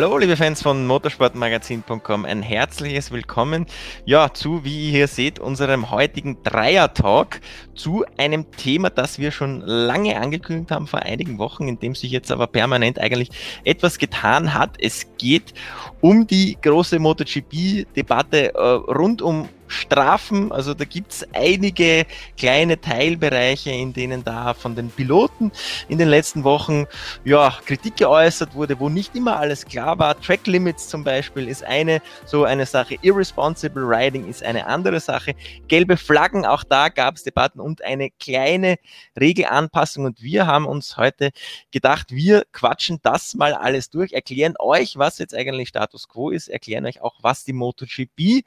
Hallo, liebe Fans von motorsportmagazin.com, ein herzliches Willkommen, ja, zu, wie ihr hier seht, unserem heutigen Dreier-Talk zu einem Thema, das wir schon lange angekündigt haben vor einigen Wochen, in dem sich jetzt aber permanent eigentlich etwas getan hat. Es geht um die große MotoGP-Debatte äh, rund um Strafen. Also da gibt's einige kleine Teilbereiche, in denen da von den Piloten in den letzten Wochen ja, Kritik geäußert wurde, wo nicht immer alles klar war. Track Limits zum Beispiel ist eine so eine Sache. Irresponsible Riding ist eine andere Sache. Gelbe Flaggen, auch da gab's Debatten und eine kleine Regelanpassung. Und wir haben uns heute gedacht, wir quatschen das mal alles durch, erklären euch, was jetzt eigentlich Status Quo ist, erklären euch auch, was die MotoGP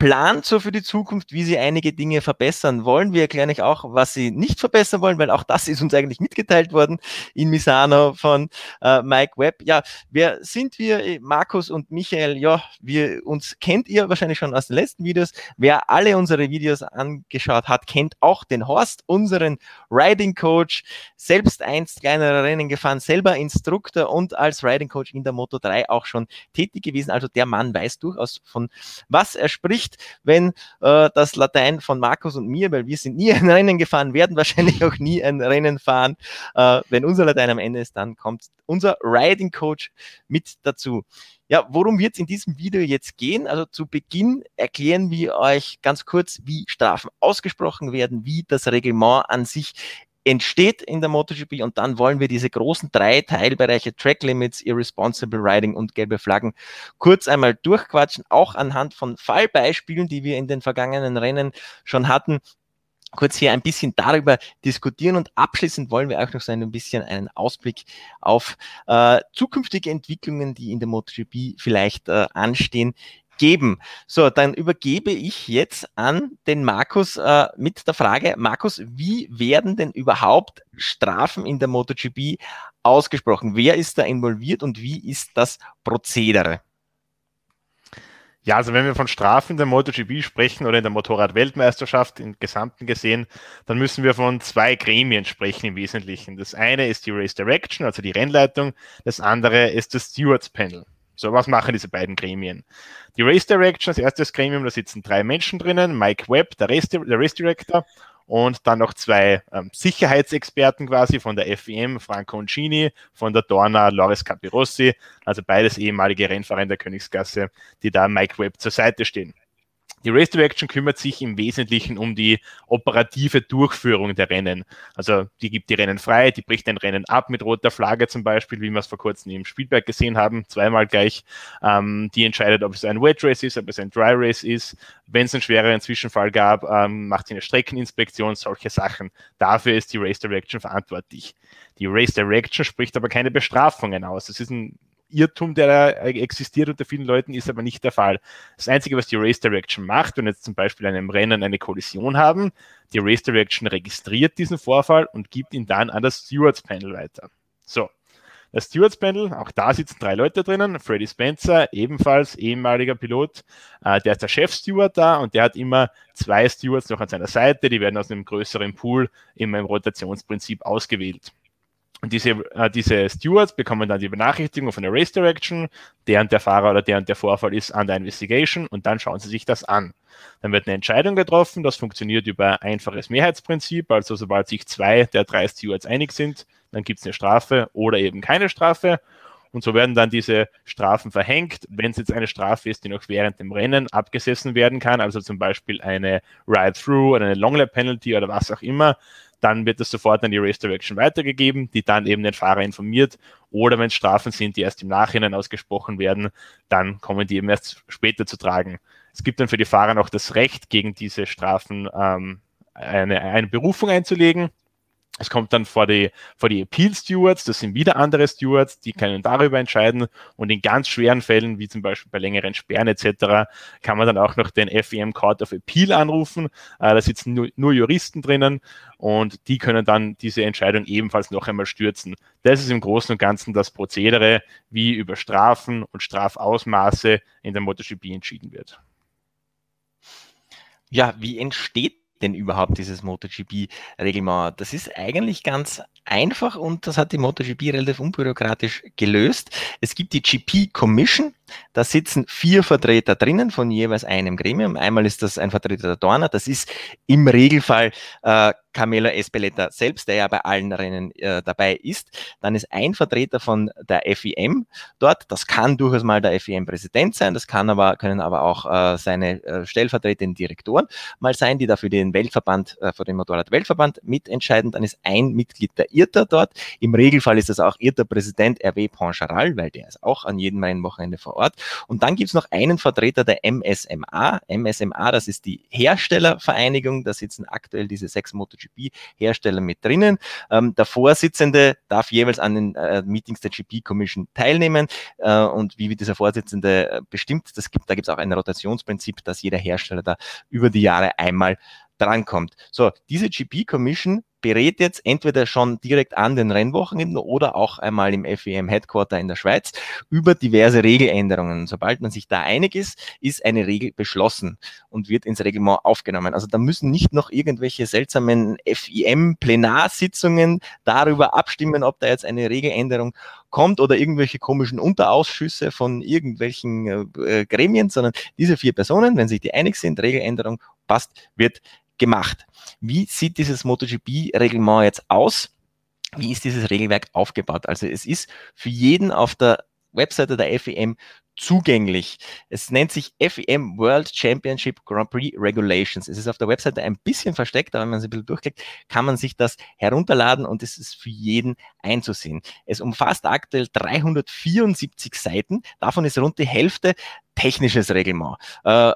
plant so für die Zukunft, wie sie einige Dinge verbessern wollen. Wir erklären euch auch, was sie nicht verbessern wollen, weil auch das ist uns eigentlich mitgeteilt worden in Misano von äh, Mike Webb. Ja, wer sind wir? Markus und Michael, ja, wir uns kennt ihr wahrscheinlich schon aus den letzten Videos. Wer alle unsere Videos angeschaut hat, kennt auch den Horst, unseren Riding Coach, selbst einst kleinere Rennen gefahren, selber Instruktor und als Riding Coach in der Moto 3 auch schon tätig gewesen. Also der Mann weiß durchaus von was er spricht nicht, wenn äh, das Latein von Markus und mir, weil wir sind nie ein Rennen gefahren, werden wahrscheinlich auch nie ein Rennen fahren. Äh, wenn unser Latein am Ende ist, dann kommt unser Riding Coach mit dazu. Ja, worum wird es in diesem Video jetzt gehen? Also zu Beginn erklären wir euch ganz kurz, wie Strafen ausgesprochen werden, wie das Reglement an sich entsteht in der MotoGP und dann wollen wir diese großen drei Teilbereiche Track Limits, Irresponsible Riding und gelbe Flaggen kurz einmal durchquatschen, auch anhand von Fallbeispielen, die wir in den vergangenen Rennen schon hatten, kurz hier ein bisschen darüber diskutieren und abschließend wollen wir auch noch so ein bisschen einen Ausblick auf äh, zukünftige Entwicklungen, die in der MotoGP vielleicht äh, anstehen, geben. So, dann übergebe ich jetzt an den Markus äh, mit der Frage, Markus, wie werden denn überhaupt Strafen in der MotoGP ausgesprochen? Wer ist da involviert und wie ist das Prozedere? Ja, also wenn wir von Strafen in der MotoGP sprechen oder in der Motorrad-Weltmeisterschaft im Gesamten gesehen, dann müssen wir von zwei Gremien sprechen im Wesentlichen. Das eine ist die Race Direction, also die Rennleitung, das andere ist das Stewards Panel. So, was machen diese beiden Gremien? Die Race Direction, das erste Gremium, da sitzen drei Menschen drinnen, Mike Webb, der Race, der Race Director, und dann noch zwei ähm, Sicherheitsexperten quasi von der FEM, Franco Uncini, von der Dorna, Loris Capirossi, also beides ehemalige Rennfahrer in der Königsgasse, die da Mike Webb zur Seite stehen. Die Race Direction kümmert sich im Wesentlichen um die operative Durchführung der Rennen. Also die gibt die Rennen frei, die bricht ein Rennen ab mit roter Flagge zum Beispiel, wie wir es vor kurzem im Spielberg gesehen haben, zweimal gleich. Ähm, die entscheidet, ob es ein Wet Race ist, ob es ein Dry Race ist. Wenn es einen schwereren Zwischenfall gab, ähm, macht sie eine Streckeninspektion, solche Sachen. Dafür ist die Race Direction verantwortlich. Die Race Direction spricht aber keine Bestrafungen aus. Das ist ein Irrtum, der da existiert unter vielen Leuten, ist aber nicht der Fall. Das Einzige, was die Race Direction macht, wenn jetzt zum Beispiel in einem Rennen eine Kollision haben, die Race Direction registriert diesen Vorfall und gibt ihn dann an das Stewards Panel weiter. So. Das Stewards Panel, auch da sitzen drei Leute drinnen. Freddy Spencer, ebenfalls ehemaliger Pilot, äh, der ist der Chef-Steward da und der hat immer zwei Stewards noch an seiner Seite. Die werden aus einem größeren Pool in meinem Rotationsprinzip ausgewählt. Und diese, äh, diese Stewards bekommen dann die Benachrichtigung von der Race Direction, der der Fahrer oder der der Vorfall ist an der Investigation und dann schauen sie sich das an. Dann wird eine Entscheidung getroffen, das funktioniert über einfaches Mehrheitsprinzip, also sobald sich zwei der drei Stewards einig sind, dann gibt es eine Strafe oder eben keine Strafe. Und so werden dann diese Strafen verhängt. Wenn es jetzt eine Strafe ist, die noch während dem Rennen abgesessen werden kann, also zum Beispiel eine Ride-Through oder eine Long-Lap-Penalty oder was auch immer, dann wird das sofort an die Race Direction weitergegeben, die dann eben den Fahrer informiert. Oder wenn es Strafen sind, die erst im Nachhinein ausgesprochen werden, dann kommen die eben erst später zu tragen. Es gibt dann für die Fahrer noch das Recht, gegen diese Strafen ähm, eine, eine Berufung einzulegen. Es kommt dann vor die, vor die Appeal Stewards, das sind wieder andere Stewards, die können darüber entscheiden und in ganz schweren Fällen, wie zum Beispiel bei längeren Sperren etc., kann man dann auch noch den FEM Court of Appeal anrufen. Äh, da sitzen nur, nur Juristen drinnen und die können dann diese Entscheidung ebenfalls noch einmal stürzen. Das ist im Großen und Ganzen das Prozedere, wie über Strafen und Strafausmaße in der MotoGP entschieden wird. Ja, wie entsteht denn überhaupt dieses MotoGP-Reglement? Das ist eigentlich ganz einfach und das hat die MotoGP relativ unbürokratisch gelöst. Es gibt die GP Commission, da sitzen vier Vertreter drinnen von jeweils einem Gremium. Einmal ist das ein Vertreter der Dorner, das ist im Regelfall äh, Camelo Espeleta selbst, der ja bei allen Rennen äh, dabei ist. Dann ist ein Vertreter von der FIM dort. Das kann durchaus mal der FIM-Präsident sein, das kann aber, können aber auch äh, seine äh, stellvertretenden Direktoren mal sein, die dafür den Weltverband, äh, für den Motorrad-Weltverband mitentscheiden. Dann ist ein Mitglied der IRTA dort. Im Regelfall ist das auch IRTA-Präsident RW Poncharal, weil der ist auch an jedem Rennwochenende vor Ort. Und dann gibt es noch einen Vertreter der MSMA. MSMA, das ist die Herstellervereinigung. Da sitzen aktuell diese sechs MotoGP-Hersteller mit drinnen. Ähm, der Vorsitzende darf jeweils an den äh, Meetings der GP Commission teilnehmen. Äh, und wie wird dieser Vorsitzende äh, bestimmt? Das gibt, da gibt es auch ein Rotationsprinzip, dass jeder Hersteller da über die Jahre einmal drankommt. So, diese GP Commission berät jetzt entweder schon direkt an den Rennwochenenden oder auch einmal im FEM Headquarter in der Schweiz über diverse Regeländerungen. Sobald man sich da einig ist, ist eine Regel beschlossen und wird ins Reglement aufgenommen. Also da müssen nicht noch irgendwelche seltsamen FIM-Plenarsitzungen darüber abstimmen, ob da jetzt eine Regeländerung kommt oder irgendwelche komischen Unterausschüsse von irgendwelchen äh, Gremien, sondern diese vier Personen, wenn sich die einig sind, Regeländerung passt, wird gemacht. Wie sieht dieses MotoGP-Reglement jetzt aus? Wie ist dieses Regelwerk aufgebaut? Also es ist für jeden auf der Webseite der FEM zugänglich. Es nennt sich FEM World Championship Grand Prix Regulations. Es ist auf der Webseite ein bisschen versteckt, aber wenn man es ein bisschen durchklickt, kann man sich das herunterladen und es ist für jeden einzusehen. Es umfasst aktuell 374 Seiten. Davon ist rund die Hälfte technisches Reglement. Äh,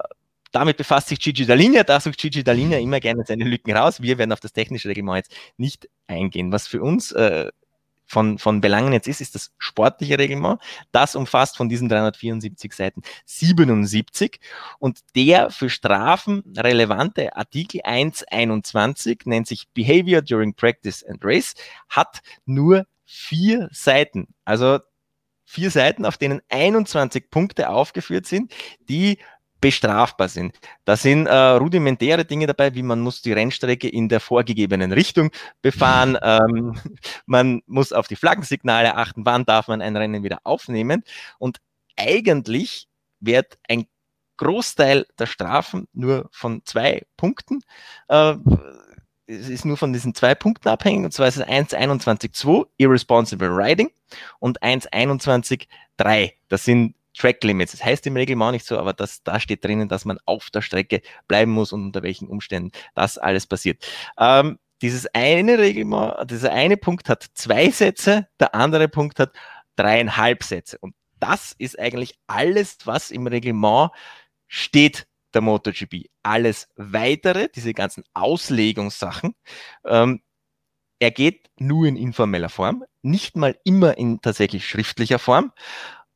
damit befasst sich Gigi Dalinia, da sucht Gigi Dalinia immer gerne seine Lücken raus. Wir werden auf das technische Reglement jetzt nicht eingehen. Was für uns äh, von, von Belangen jetzt ist, ist das sportliche Reglement. Das umfasst von diesen 374 Seiten 77 und der für Strafen relevante Artikel 121 nennt sich Behavior during Practice and Race, hat nur vier Seiten. Also vier Seiten, auf denen 21 Punkte aufgeführt sind, die bestrafbar sind. Da sind äh, rudimentäre Dinge dabei, wie man muss die Rennstrecke in der vorgegebenen Richtung befahren, ähm, man muss auf die Flaggensignale achten, wann darf man ein Rennen wieder aufnehmen. Und eigentlich wird ein Großteil der Strafen nur von zwei Punkten äh, es ist nur von diesen zwei Punkten abhängig, und zwar ist es 1.21.2, Irresponsible Riding, und 1.21.3, das sind Track Limits. Das heißt im Regelmann nicht so, aber das, da steht drinnen, dass man auf der Strecke bleiben muss und unter welchen Umständen das alles passiert. Ähm, dieses eine Regelmann, dieser eine Punkt hat zwei Sätze, der andere Punkt hat dreieinhalb Sätze. Und das ist eigentlich alles, was im Reglement steht der MotoGP. Alles weitere, diese ganzen Auslegungssachen, ähm, er geht nur in informeller Form, nicht mal immer in tatsächlich schriftlicher Form.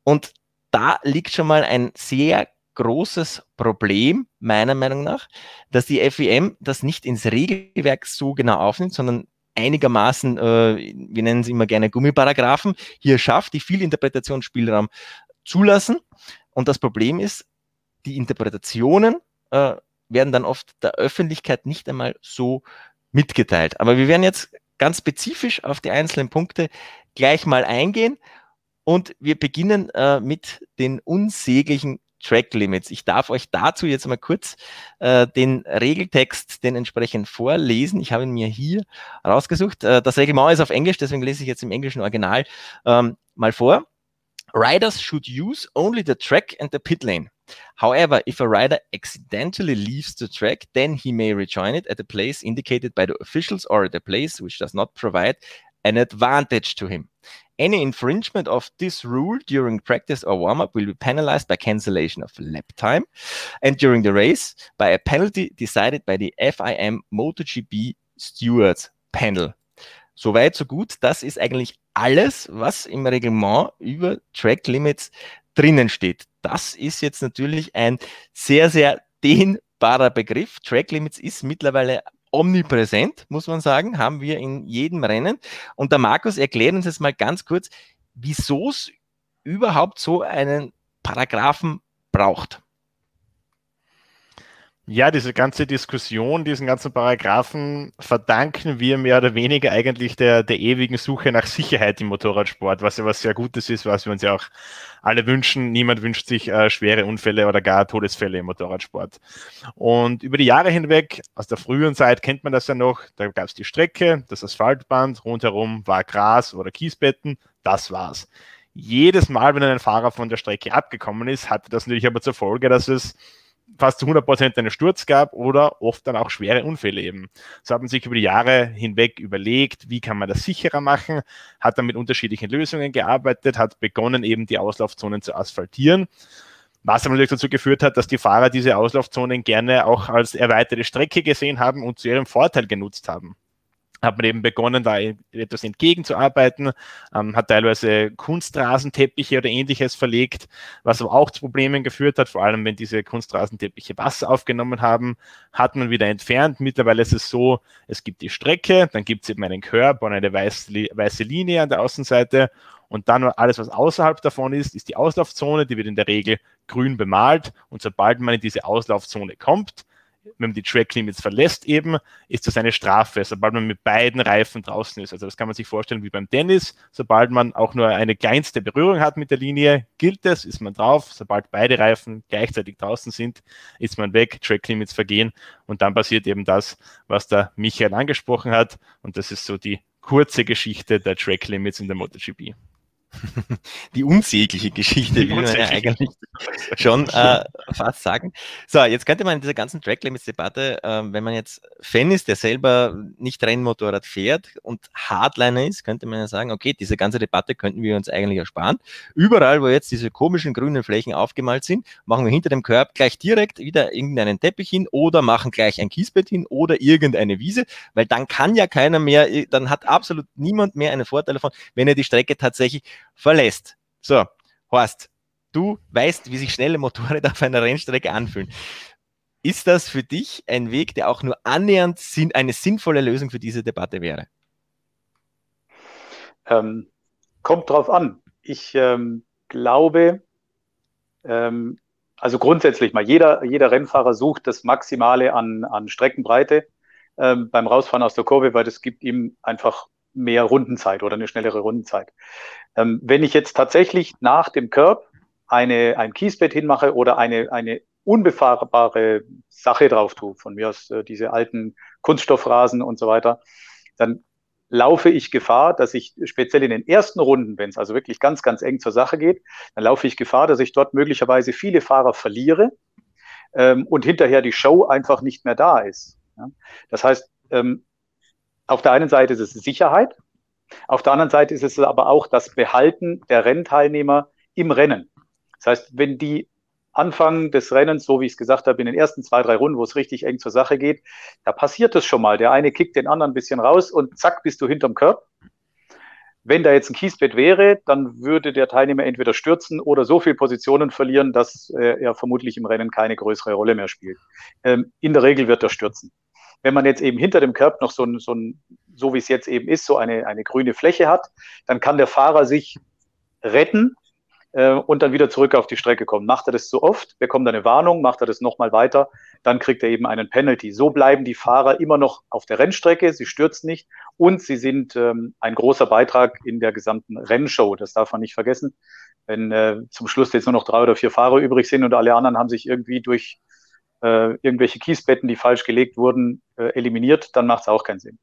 Und da liegt schon mal ein sehr großes Problem, meiner Meinung nach, dass die FEM das nicht ins Regelwerk so genau aufnimmt, sondern einigermaßen, äh, wir nennen sie immer gerne Gummiparagraphen, hier schafft, die viel Interpretationsspielraum zulassen. Und das Problem ist, die Interpretationen äh, werden dann oft der Öffentlichkeit nicht einmal so mitgeteilt. Aber wir werden jetzt ganz spezifisch auf die einzelnen Punkte gleich mal eingehen und wir beginnen äh, mit den unsäglichen Track Limits. Ich darf euch dazu jetzt mal kurz äh, den Regeltext, den entsprechend vorlesen. Ich habe ihn mir hier rausgesucht. Äh, das Reglement ist auf Englisch, deswegen lese ich jetzt im englischen Original ähm, mal vor. Riders should use only the track and the pit lane. However, if a rider accidentally leaves the track, then he may rejoin it at a place indicated by the officials or at a place which does not provide an advantage to him. Any infringement of this rule during practice or warm up will be penalized by cancellation of lap time and during the race by a penalty decided by the FIM MotoGP Stewards Panel. Soweit, so gut. Das ist eigentlich alles, was im Reglement über Track Limits drinnen steht. Das ist jetzt natürlich ein sehr, sehr dehnbarer Begriff. Track Limits ist mittlerweile omnipräsent, muss man sagen, haben wir in jedem Rennen. Und der Markus erklärt uns jetzt mal ganz kurz, wieso es überhaupt so einen Paragraphen braucht. Ja, diese ganze Diskussion, diesen ganzen Paragraphen verdanken wir mehr oder weniger eigentlich der, der ewigen Suche nach Sicherheit im Motorradsport, was ja was sehr Gutes ist, was wir uns ja auch alle wünschen. Niemand wünscht sich äh, schwere Unfälle oder gar Todesfälle im Motorradsport. Und über die Jahre hinweg, aus der frühen Zeit kennt man das ja noch, da gab es die Strecke, das Asphaltband, rundherum war Gras oder Kiesbetten, das war's. Jedes Mal, wenn ein Fahrer von der Strecke abgekommen ist, hatte das natürlich aber zur Folge, dass es fast zu 100% einen Sturz gab oder oft dann auch schwere Unfälle eben. So hat man sich über die Jahre hinweg überlegt, wie kann man das sicherer machen, hat dann mit unterschiedlichen Lösungen gearbeitet, hat begonnen eben die Auslaufzonen zu asphaltieren. Was natürlich dazu geführt hat, dass die Fahrer diese Auslaufzonen gerne auch als erweiterte Strecke gesehen haben und zu ihrem Vorteil genutzt haben hat man eben begonnen, da etwas entgegenzuarbeiten, ähm, hat teilweise Kunstrasenteppiche oder ähnliches verlegt, was aber auch zu Problemen geführt hat, vor allem wenn diese Kunstrasenteppiche Wasser aufgenommen haben, hat man wieder entfernt. Mittlerweile ist es so, es gibt die Strecke, dann gibt es eben einen Körper und eine weiße, weiße Linie an der Außenseite. Und dann alles, was außerhalb davon ist, ist die Auslaufzone, die wird in der Regel grün bemalt. Und sobald man in diese Auslaufzone kommt, wenn man die Track Limits verlässt eben, ist das eine Strafe, sobald man mit beiden Reifen draußen ist. Also das kann man sich vorstellen wie beim Tennis. Sobald man auch nur eine kleinste Berührung hat mit der Linie, gilt es, ist man drauf. Sobald beide Reifen gleichzeitig draußen sind, ist man weg, Track Limits vergehen und dann passiert eben das, was der Michael angesprochen hat. Und das ist so die kurze Geschichte der Track Limits in der MotoGP. Die unsägliche Geschichte, wie man ja eigentlich schon äh, fast sagen. So, jetzt könnte man in dieser ganzen Track Limits Debatte, äh, wenn man jetzt Fan ist, der selber nicht Rennmotorrad fährt und Hardliner ist, könnte man ja sagen, okay, diese ganze Debatte könnten wir uns eigentlich ersparen. Überall, wo jetzt diese komischen grünen Flächen aufgemalt sind, machen wir hinter dem Körb gleich direkt wieder irgendeinen Teppich hin oder machen gleich ein Kiesbett hin oder irgendeine Wiese, weil dann kann ja keiner mehr, dann hat absolut niemand mehr einen Vorteil davon, wenn er die Strecke tatsächlich verlässt. So, Horst, du weißt, wie sich schnelle Motorräder auf einer Rennstrecke anfühlen. Ist das für dich ein Weg, der auch nur annähernd eine sinnvolle Lösung für diese Debatte wäre? Ähm, kommt drauf an. Ich ähm, glaube, ähm, also grundsätzlich mal, jeder, jeder Rennfahrer sucht das Maximale an, an Streckenbreite ähm, beim Rausfahren aus der Kurve, weil das gibt ihm einfach mehr Rundenzeit oder eine schnellere Rundenzeit. Ähm, wenn ich jetzt tatsächlich nach dem Curb eine, ein Kiesbett hinmache oder eine, eine unbefahrbare Sache drauf tue, von mir aus äh, diese alten Kunststoffrasen und so weiter, dann laufe ich Gefahr, dass ich speziell in den ersten Runden, wenn es also wirklich ganz, ganz eng zur Sache geht, dann laufe ich Gefahr, dass ich dort möglicherweise viele Fahrer verliere ähm, und hinterher die Show einfach nicht mehr da ist. Ja? Das heißt, ähm, auf der einen Seite ist es Sicherheit, auf der anderen Seite ist es aber auch das Behalten der Rennteilnehmer im Rennen. Das heißt, wenn die Anfang des Rennens, so wie ich es gesagt habe, in den ersten zwei, drei Runden, wo es richtig eng zur Sache geht, da passiert es schon mal. Der eine kickt den anderen ein bisschen raus und zack, bist du hinterm Körper. Wenn da jetzt ein Kiesbett wäre, dann würde der Teilnehmer entweder stürzen oder so viel Positionen verlieren, dass äh, er vermutlich im Rennen keine größere Rolle mehr spielt. Ähm, in der Regel wird er stürzen. Wenn man jetzt eben hinter dem Curb noch so ein, so, ein, so wie es jetzt eben ist, so eine, eine grüne Fläche hat, dann kann der Fahrer sich retten äh, und dann wieder zurück auf die Strecke kommen. Macht er das zu oft, bekommt er eine Warnung, macht er das nochmal weiter, dann kriegt er eben einen Penalty. So bleiben die Fahrer immer noch auf der Rennstrecke, sie stürzen nicht und sie sind ähm, ein großer Beitrag in der gesamten Rennshow. Das darf man nicht vergessen. Wenn äh, zum Schluss jetzt nur noch drei oder vier Fahrer übrig sind und alle anderen haben sich irgendwie durch äh, irgendwelche Kiesbetten, die falsch gelegt wurden, äh, eliminiert, dann macht es auch keinen Sinn.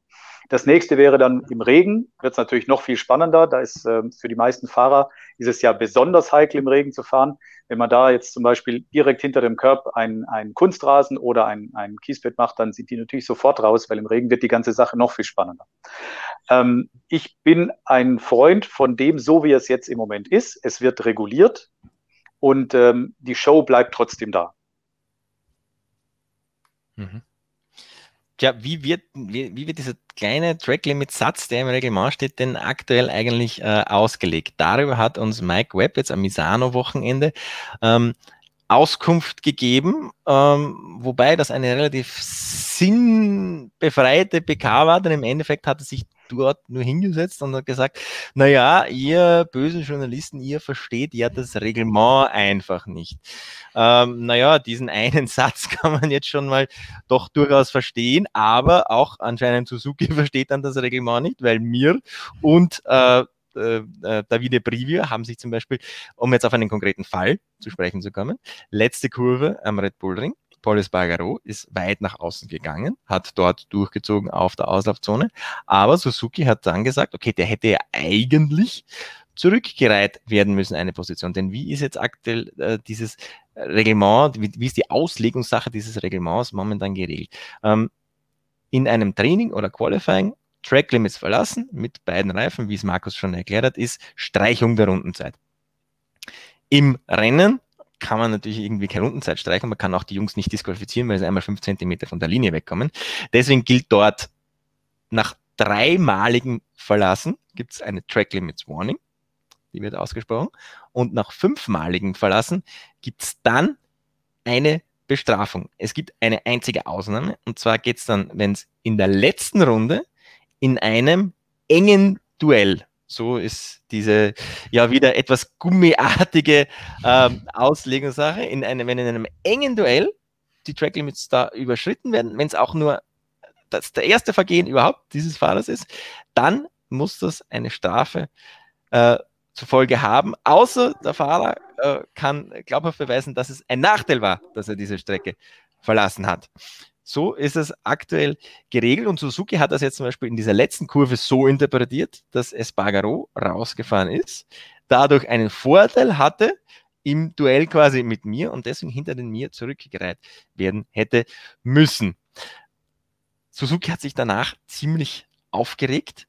Das nächste wäre dann im Regen, wird es natürlich noch viel spannender. Da ist äh, für die meisten Fahrer ist es ja besonders heikel, im Regen zu fahren. Wenn man da jetzt zum Beispiel direkt hinter dem Körb ein, ein Kunstrasen oder ein, ein Kiesbett macht, dann sind die natürlich sofort raus, weil im Regen wird die ganze Sache noch viel spannender. Ähm, ich bin ein Freund von dem, so wie es jetzt im Moment ist. Es wird reguliert und ähm, die Show bleibt trotzdem da. Mhm. Tja, wie wird, wie, wie, wird dieser kleine Track-Limit-Satz, der im Reglement steht, denn aktuell eigentlich äh, ausgelegt? Darüber hat uns Mike Webb jetzt am Misano-Wochenende ähm, Auskunft gegeben, ähm, wobei das eine relativ sinnbefreite PK war, denn im Endeffekt hat er sich dort nur hingesetzt und hat gesagt, naja, ihr bösen Journalisten, ihr versteht ja das Reglement einfach nicht. Ähm, naja, diesen einen Satz kann man jetzt schon mal doch durchaus verstehen, aber auch anscheinend Suzuki versteht dann das Reglement nicht, weil mir und äh, äh, äh, Davide Brivio haben sich zum Beispiel, um jetzt auf einen konkreten Fall zu sprechen zu kommen, letzte Kurve am Red Bull Ring. Paul Espargaro ist weit nach außen gegangen, hat dort durchgezogen auf der Auslaufzone, aber Suzuki hat dann gesagt, okay, der hätte ja eigentlich zurückgereiht werden müssen, eine Position. Denn wie ist jetzt aktuell äh, dieses Reglement, wie, wie, ist die Auslegungssache dieses Reglements momentan geregelt? Ähm, in einem Training oder Qualifying Track Limits verlassen mit beiden Reifen, wie es Markus schon erklärt hat, ist Streichung der Rundenzeit. Im Rennen kann man natürlich irgendwie keine Rundenzeit streichen, man kann auch die Jungs nicht disqualifizieren, weil sie einmal fünf Zentimeter von der Linie wegkommen. Deswegen gilt dort nach dreimaligem Verlassen gibt es eine Track Limits Warning, die wird ausgesprochen, und nach fünfmaligem Verlassen gibt es dann eine Bestrafung. Es gibt eine einzige Ausnahme, und zwar geht es dann, wenn es in der letzten Runde in einem engen Duell. So ist diese ja wieder etwas gummiartige ähm, Auslegungssache. In einem, wenn in einem engen Duell die Track Limits da überschritten werden, wenn es auch nur das der erste Vergehen überhaupt dieses Fahrers ist, dann muss das eine Strafe äh, zur Folge haben, außer der Fahrer äh, kann glaubhaft beweisen, dass es ein Nachteil war, dass er diese Strecke verlassen hat. So ist es aktuell geregelt und Suzuki hat das jetzt zum Beispiel in dieser letzten Kurve so interpretiert, dass Espargaro rausgefahren ist, dadurch einen Vorteil hatte im Duell quasi mit mir und deswegen hinter den mir zurückgereiht werden hätte müssen. Suzuki hat sich danach ziemlich aufgeregt,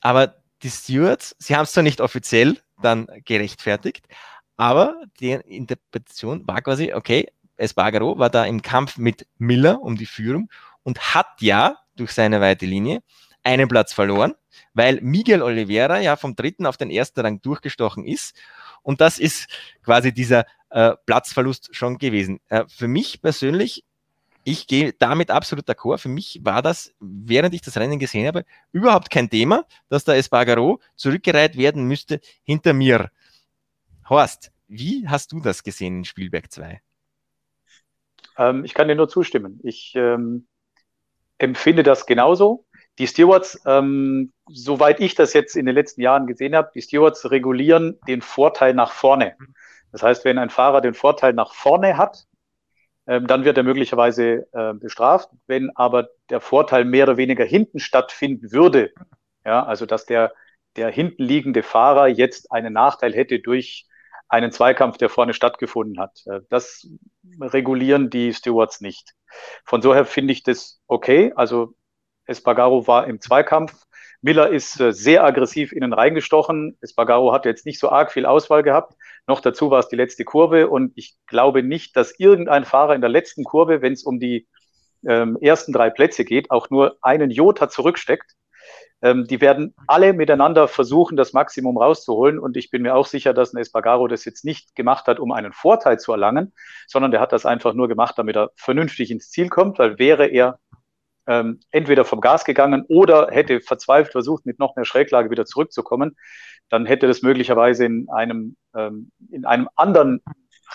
aber die Stewards, sie haben es zwar nicht offiziell dann gerechtfertigt, aber die Interpretation war quasi, okay, Espargaro war da im Kampf mit Miller um die Führung und hat ja durch seine weite Linie einen Platz verloren, weil Miguel Oliveira ja vom dritten auf den ersten Rang durchgestochen ist. Und das ist quasi dieser äh, Platzverlust schon gewesen. Äh, für mich persönlich, ich gehe damit absolut d'accord. Für mich war das, während ich das Rennen gesehen habe, überhaupt kein Thema, dass der Espargaro zurückgereiht werden müsste hinter mir. Horst, wie hast du das gesehen in Spielberg 2? Ähm, ich kann dir nur zustimmen. Ich ähm, empfinde das genauso. Die Stewards, ähm, soweit ich das jetzt in den letzten Jahren gesehen habe, die Stewards regulieren den Vorteil nach vorne. Das heißt, wenn ein Fahrer den Vorteil nach vorne hat, ähm, dann wird er möglicherweise äh, bestraft. Wenn aber der Vorteil mehr oder weniger hinten stattfinden würde, ja, also dass der, der hinten liegende Fahrer jetzt einen Nachteil hätte durch einen Zweikampf, der vorne stattgefunden hat. Äh, das regulieren die Stewards nicht. Von daher finde ich das okay. Also Espargaro war im Zweikampf. Miller ist äh, sehr aggressiv innen reingestochen. Espargaro hat jetzt nicht so arg viel Auswahl gehabt. Noch dazu war es die letzte Kurve und ich glaube nicht, dass irgendein Fahrer in der letzten Kurve, wenn es um die ähm, ersten drei Plätze geht, auch nur einen Jota zurücksteckt. Ähm, die werden alle miteinander versuchen, das Maximum rauszuholen. Und ich bin mir auch sicher, dass ein Espargaro das jetzt nicht gemacht hat, um einen Vorteil zu erlangen, sondern der hat das einfach nur gemacht, damit er vernünftig ins Ziel kommt, weil wäre er ähm, entweder vom Gas gegangen oder hätte verzweifelt versucht, mit noch mehr Schräglage wieder zurückzukommen, dann hätte das möglicherweise in einem, ähm, in einem anderen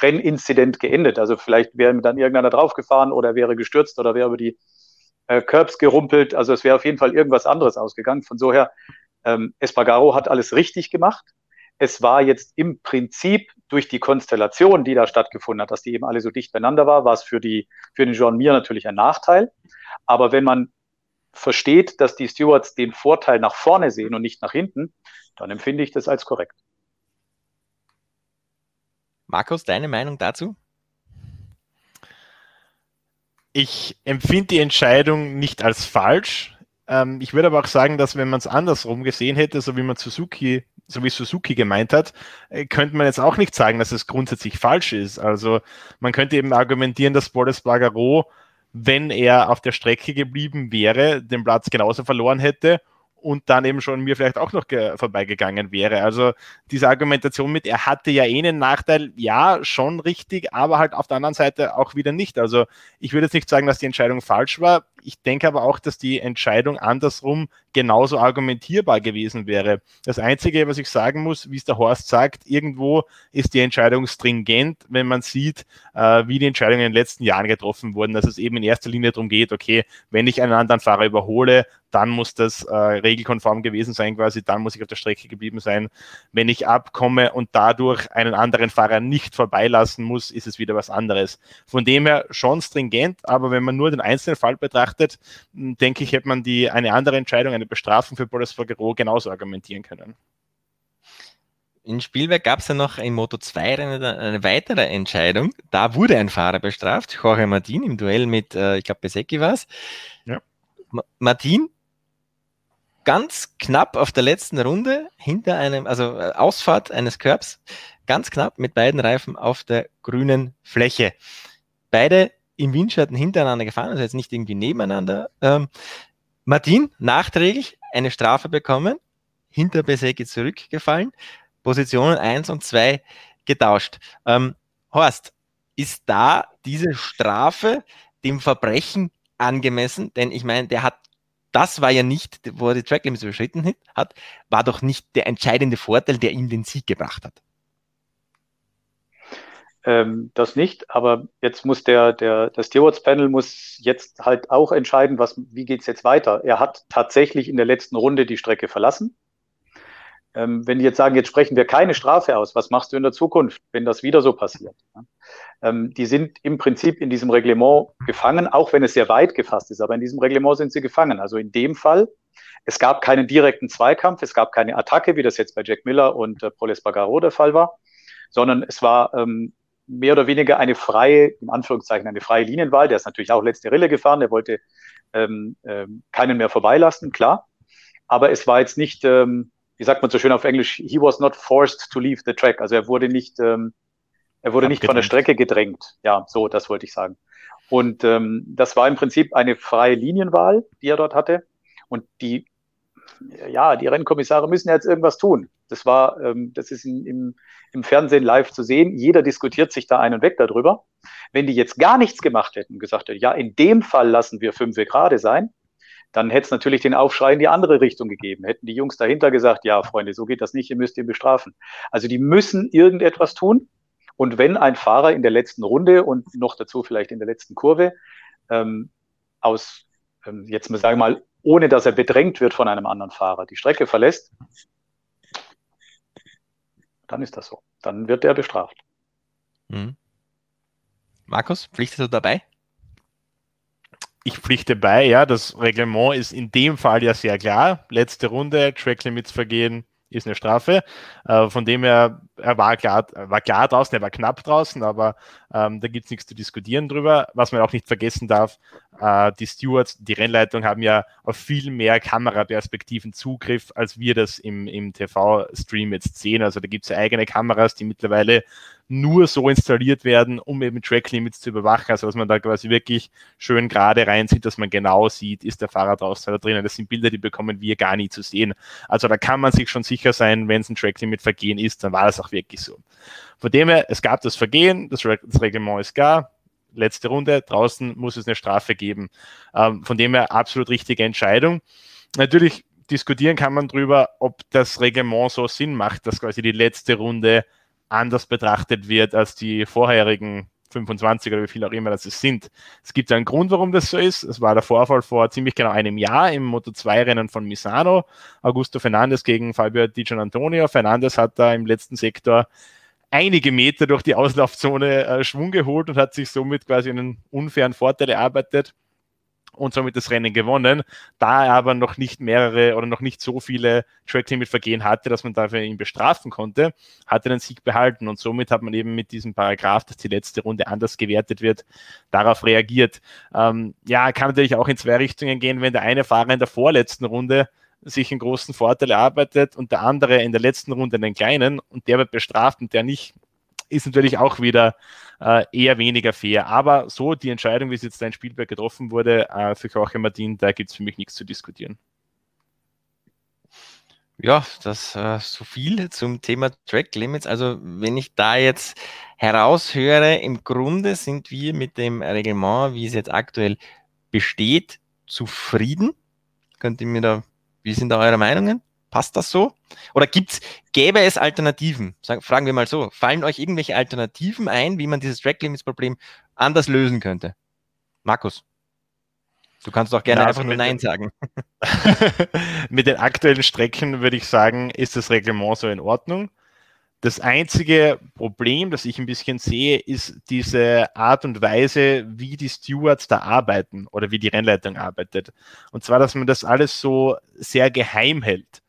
Renninzident geendet. Also vielleicht wäre dann irgendeiner draufgefahren oder wäre gestürzt oder wäre über die äh, Curbs gerumpelt. Also es wäre auf jeden Fall irgendwas anderes ausgegangen. Von so her, ähm, Espargaro hat alles richtig gemacht. Es war jetzt im Prinzip durch die Konstellation, die da stattgefunden hat, dass die eben alle so dicht beieinander war, war es für, die, für den Jean Mir natürlich ein Nachteil. Aber wenn man versteht, dass die Stewards den Vorteil nach vorne sehen und nicht nach hinten, dann empfinde ich das als korrekt. Markus, deine Meinung dazu? Ich empfinde die Entscheidung nicht als falsch. Ähm, ich würde aber auch sagen, dass wenn man es andersrum gesehen hätte, so wie man Suzuki, so wie Suzuki gemeint hat, äh, könnte man jetzt auch nicht sagen, dass es grundsätzlich falsch ist. Also man könnte eben argumentieren, dass Boris Bagaro, wenn er auf der Strecke geblieben wäre, den Platz genauso verloren hätte und dann eben schon mir vielleicht auch noch vorbeigegangen wäre. Also diese Argumentation mit, er hatte ja eh einen Nachteil, ja, schon richtig, aber halt auf der anderen Seite auch wieder nicht. Also ich würde jetzt nicht sagen, dass die Entscheidung falsch war. Ich denke aber auch, dass die Entscheidung andersrum genauso argumentierbar gewesen wäre. Das Einzige, was ich sagen muss, wie es der Horst sagt, irgendwo ist die Entscheidung stringent, wenn man sieht, äh, wie die Entscheidungen in den letzten Jahren getroffen wurden, dass es eben in erster Linie darum geht, okay, wenn ich einen anderen Fahrer überhole, dann muss das äh, regelkonform gewesen sein, quasi, dann muss ich auf der Strecke geblieben sein. Wenn ich abkomme und dadurch einen anderen Fahrer nicht vorbeilassen muss, ist es wieder was anderes. Von dem her schon stringent, aber wenn man nur den einzelnen Fall betrachtet, denke ich, hätte man die eine andere Entscheidung, eine Bestrafung für Boris Fagero genauso argumentieren können. In Spielberg gab es ja noch in Moto 2 eine, eine, weitere Entscheidung. Da wurde ein Fahrer bestraft, Jorge Martin im Duell mit, äh, ich glaube, Besecki war es. Ja. Martin ganz knapp auf der letzten Runde hinter einem, also äh, Ausfahrt eines Curbs, ganz knapp mit beiden Reifen auf der grünen Fläche. Beide im Windschatten hintereinander gefahren, also jetzt nicht irgendwie nebeneinander. Ähm, Martin nachträglich eine Strafe bekommen, hinter Besecki zurückgefallen, Positionen 1 und 2 getauscht. Ähm, Horst, ist da diese Strafe dem Verbrechen angemessen? Denn ich meine, der hat das war ja nicht, wo er die Tracklimits überschritten hat, war doch nicht der entscheidende Vorteil, der ihm den Sieg gebracht hat. Ähm, das nicht, aber jetzt muss der, der, das Stewards Panel muss jetzt halt auch entscheiden, was, wie geht es jetzt weiter. Er hat tatsächlich in der letzten Runde die Strecke verlassen. Ähm, wenn die jetzt sagen, jetzt sprechen wir keine Strafe aus, was machst du in der Zukunft, wenn das wieder so passiert? Ähm, die sind im Prinzip in diesem Reglement gefangen, auch wenn es sehr weit gefasst ist, aber in diesem Reglement sind sie gefangen. Also in dem Fall, es gab keinen direkten Zweikampf, es gab keine Attacke, wie das jetzt bei Jack Miller und äh, Paul Espargaro der Fall war, sondern es war ähm, mehr oder weniger eine freie, im Anführungszeichen eine freie Linienwahl. Der ist natürlich auch letzte Rille gefahren, der wollte ähm, ähm, keinen mehr vorbeilassen, klar. Aber es war jetzt nicht, ähm, wie sagt man so schön auf Englisch, he was not forced to leave the track. Also er wurde nicht, ähm, er wurde nicht von der Strecke gedrängt. Ja, so, das wollte ich sagen. Und ähm, das war im Prinzip eine freie Linienwahl, die er dort hatte. Und die, ja, die Rennkommissare müssen jetzt irgendwas tun. Das war, ähm, das ist in, im, im Fernsehen live zu sehen. Jeder diskutiert sich da einen weg darüber. Wenn die jetzt gar nichts gemacht hätten und gesagt hätten, ja, in dem Fall lassen wir fünf gerade sein, dann hätte es natürlich den Aufschrei in die andere Richtung gegeben. Hätten die Jungs dahinter gesagt, ja, Freunde, so geht das nicht, ihr müsst ihn bestrafen. Also die müssen irgendetwas tun. Und wenn ein Fahrer in der letzten Runde und noch dazu vielleicht in der letzten Kurve ähm, aus, ähm, jetzt mal sagen wir mal, ohne dass er bedrängt wird von einem anderen Fahrer, die Strecke verlässt, dann ist das so. Dann wird er bestraft. Mhm. Markus, pflichtest du dabei? ich pflichte bei, ja, das Reglement ist in dem Fall ja sehr klar. Letzte Runde, Track Limits vergehen, ist eine Strafe. Äh, von dem her, er war klar, war klar draußen, er war knapp draußen, aber ähm, da gibt es nichts zu diskutieren drüber. Was man auch nicht vergessen darf, äh, die Stewards, die Rennleitung haben ja auf viel mehr Kameraperspektiven Zugriff, als wir das im, im TV-Stream jetzt sehen. Also da gibt es ja eigene Kameras, die mittlerweile nur so installiert werden, um eben Track Limits zu überwachen. Also dass man da quasi wirklich schön gerade reinsieht, dass man genau sieht, ist der Fahrer draußen oder drinnen. Das sind Bilder, die bekommen wir gar nie zu sehen. Also da kann man sich schon sicher sein, wenn es ein Track Limit Vergehen ist, dann war das auch wirklich so. Von dem her, es gab das Vergehen, das, Re das Reglement ist gar, letzte Runde, draußen muss es eine Strafe geben. Ähm, von dem her absolut richtige Entscheidung. Natürlich diskutieren kann man darüber, ob das Reglement so Sinn macht, dass quasi die letzte Runde anders betrachtet wird als die vorherigen 25 oder wie viel auch immer das sind. Es gibt einen Grund, warum das so ist. Es war der Vorfall vor ziemlich genau einem Jahr im Moto2-Rennen von Misano. Augusto Fernandes gegen Fabio Di Antonio. Fernandes hat da im letzten Sektor einige Meter durch die Auslaufzone äh, Schwung geholt und hat sich somit quasi einen unfairen Vorteil erarbeitet und somit das Rennen gewonnen. Da er aber noch nicht mehrere oder noch nicht so viele Track Limit Vergehen hatte, dass man dafür ihn bestrafen konnte, hat er den Sieg behalten und somit hat man eben mit diesem Paragraph, dass die letzte Runde anders gewertet wird, darauf reagiert. Ähm, ja, kann natürlich auch in zwei Richtungen gehen, wenn der eine Fahrer in der vorletzten Runde sich einen großen Vorteil erarbeitet und der andere in der letzten Runde einen kleinen und der wird bestraft und der nicht, ist natürlich auch wieder äh, eher weniger fair. Aber so die Entscheidung, wie es jetzt in Spielberg getroffen wurde, äh, für Jorge Martin, da gibt es für mich nichts zu diskutieren. Ja, das äh, so viel zum Thema Track Limits. Also wenn ich da jetzt heraushöre, im Grunde sind wir mit dem Reglement, wie es jetzt aktuell besteht, zufrieden. Könnt ihr mir da, wie sind da eure Meinungen? Passt das so? Oder gibt's, gäbe es Alternativen? Sagen, fragen wir mal so. Fallen euch irgendwelche Alternativen ein, wie man dieses Track Limits Problem anders lösen könnte? Markus. Du kannst doch gerne ja, also einfach nur Nein sagen. mit den aktuellen Strecken würde ich sagen, ist das Reglement so in Ordnung. Das einzige Problem, das ich ein bisschen sehe, ist diese Art und Weise, wie die Stewards da arbeiten oder wie die Rennleitung arbeitet. Und zwar, dass man das alles so sehr geheim hält.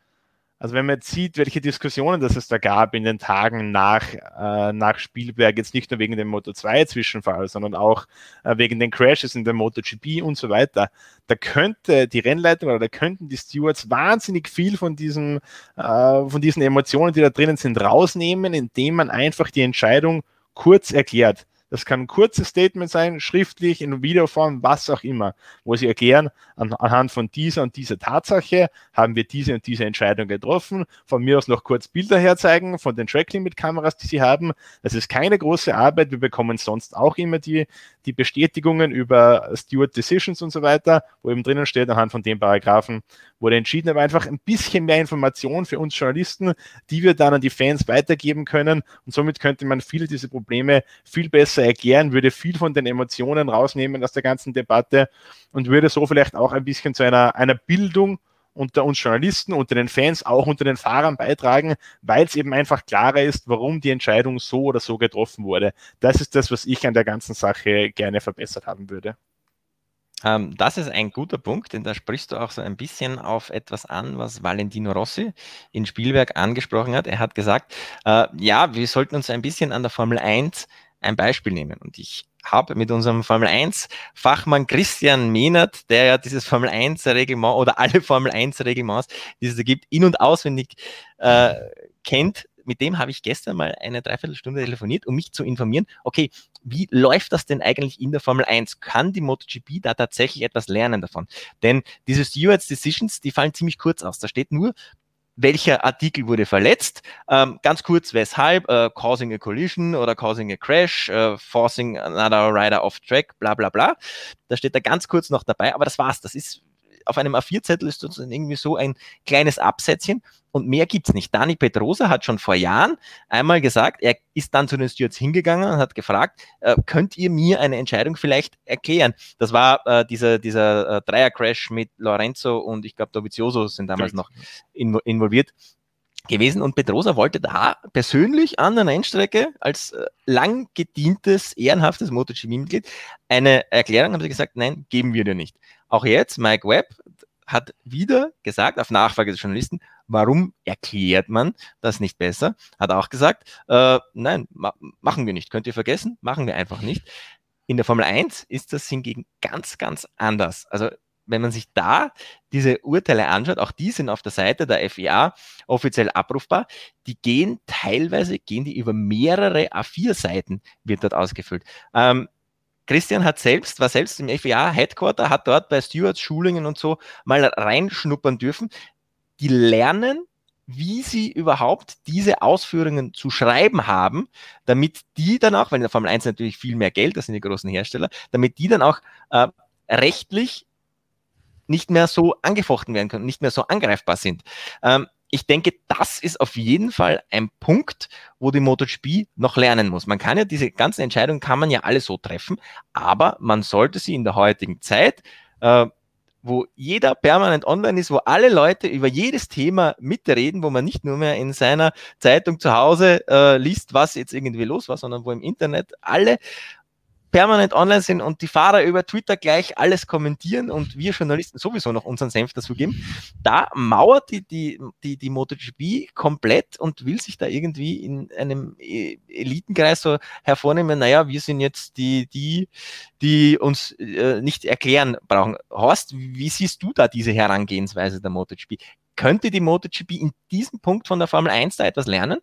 Also wenn man jetzt sieht, welche Diskussionen das es da gab in den Tagen nach, äh, nach Spielberg, jetzt nicht nur wegen dem Moto 2 Zwischenfall, sondern auch äh, wegen den Crashes in der MotoGP und so weiter, da könnte die Rennleitung oder da könnten die Stewards wahnsinnig viel von diesen, äh, von diesen Emotionen, die da drinnen sind, rausnehmen, indem man einfach die Entscheidung kurz erklärt. Das kann ein kurzes Statement sein, schriftlich, in Videoform, was auch immer, wo sie erklären, an, anhand von dieser und dieser Tatsache haben wir diese und diese Entscheidung getroffen. Von mir aus noch kurz Bilder herzeigen von den Tracklimit-Kameras, die sie haben. Das ist keine große Arbeit. Wir bekommen sonst auch immer die, die Bestätigungen über Steward Decisions und so weiter, wo eben drinnen steht, anhand von den Paragraphen wurde entschieden, aber einfach ein bisschen mehr Information für uns Journalisten, die wir dann an die Fans weitergeben können. Und somit könnte man viele dieser Probleme viel besser erklären, würde viel von den Emotionen rausnehmen aus der ganzen Debatte und würde so vielleicht auch ein bisschen zu einer, einer Bildung unter uns Journalisten, unter den Fans, auch unter den Fahrern beitragen, weil es eben einfach klarer ist, warum die Entscheidung so oder so getroffen wurde. Das ist das, was ich an der ganzen Sache gerne verbessert haben würde. Ähm, das ist ein guter Punkt, denn da sprichst du auch so ein bisschen auf etwas an, was Valentino Rossi in Spielberg angesprochen hat. Er hat gesagt, äh, ja, wir sollten uns ein bisschen an der Formel 1 ein Beispiel nehmen. Und ich habe mit unserem Formel 1 Fachmann Christian Mehnert, der ja dieses Formel 1 Reglement oder alle Formel 1 Reglements, die es da gibt, in- und auswendig äh, kennt, mit dem habe ich gestern mal eine Dreiviertelstunde telefoniert, um mich zu informieren, okay, wie läuft das denn eigentlich in der Formel 1? Kann die MotoGP da tatsächlich etwas lernen davon? Denn diese Stewards Decisions, die fallen ziemlich kurz aus. Da steht nur, welcher Artikel wurde verletzt, ähm, ganz kurz weshalb, äh, causing a collision oder causing a crash, äh, forcing another rider off track, bla bla bla. Da steht da ganz kurz noch dabei, aber das war's. Das ist auf einem A4-Zettel ist sozusagen irgendwie so ein kleines Absätzchen und mehr gibt's nicht. Dani Petrosa hat schon vor Jahren einmal gesagt, er ist dann zu den Stewards hingegangen und hat gefragt, äh, könnt ihr mir eine Entscheidung vielleicht erklären? Das war äh, dieser, dieser äh, Dreier-Crash mit Lorenzo und ich glaube Dovizioso sind damals noch inv involviert gewesen und Pedrosa wollte da persönlich an der Rennstrecke als äh, lang gedientes, ehrenhaftes MotoGP-Mitglied eine Erklärung, haben sie gesagt, nein, geben wir dir nicht. Auch jetzt, Mike Webb hat wieder gesagt, auf Nachfrage des Journalisten, warum erklärt man das nicht besser? Hat auch gesagt, äh, nein, ma machen wir nicht. Könnt ihr vergessen? Machen wir einfach nicht. In der Formel 1 ist das hingegen ganz, ganz anders. Also wenn man sich da diese Urteile anschaut, auch die sind auf der Seite der FIA offiziell abrufbar, die gehen teilweise, gehen die über mehrere A4-Seiten, wird dort ausgefüllt. Ähm, Christian hat selbst, war selbst im FIA Headquarter, hat dort bei Stewards Schulungen und so mal reinschnuppern dürfen. Die lernen, wie sie überhaupt diese Ausführungen zu schreiben haben, damit die dann auch, weil in der Formel 1 natürlich viel mehr Geld, das sind die großen Hersteller, damit die dann auch äh, rechtlich nicht mehr so angefochten werden können, nicht mehr so angreifbar sind. Ähm, ich denke, das ist auf jeden Fall ein Punkt, wo die MotoGP noch lernen muss. Man kann ja diese ganzen Entscheidungen kann man ja alle so treffen, aber man sollte sie in der heutigen Zeit, äh, wo jeder permanent online ist, wo alle Leute über jedes Thema mitreden, wo man nicht nur mehr in seiner Zeitung zu Hause äh, liest, was jetzt irgendwie los war, sondern wo im Internet alle permanent online sind und die Fahrer über Twitter gleich alles kommentieren und wir Journalisten sowieso noch unseren Senf dazugeben, da mauert die, die, die, die MotoGP komplett und will sich da irgendwie in einem e-, Elitenkreis so hervornehmen, naja, wir sind jetzt die, die, die uns äh, nicht erklären brauchen. Horst, wie siehst du da diese Herangehensweise der MotoGP? Könnte die MotoGP in diesem Punkt von der Formel 1 da etwas lernen?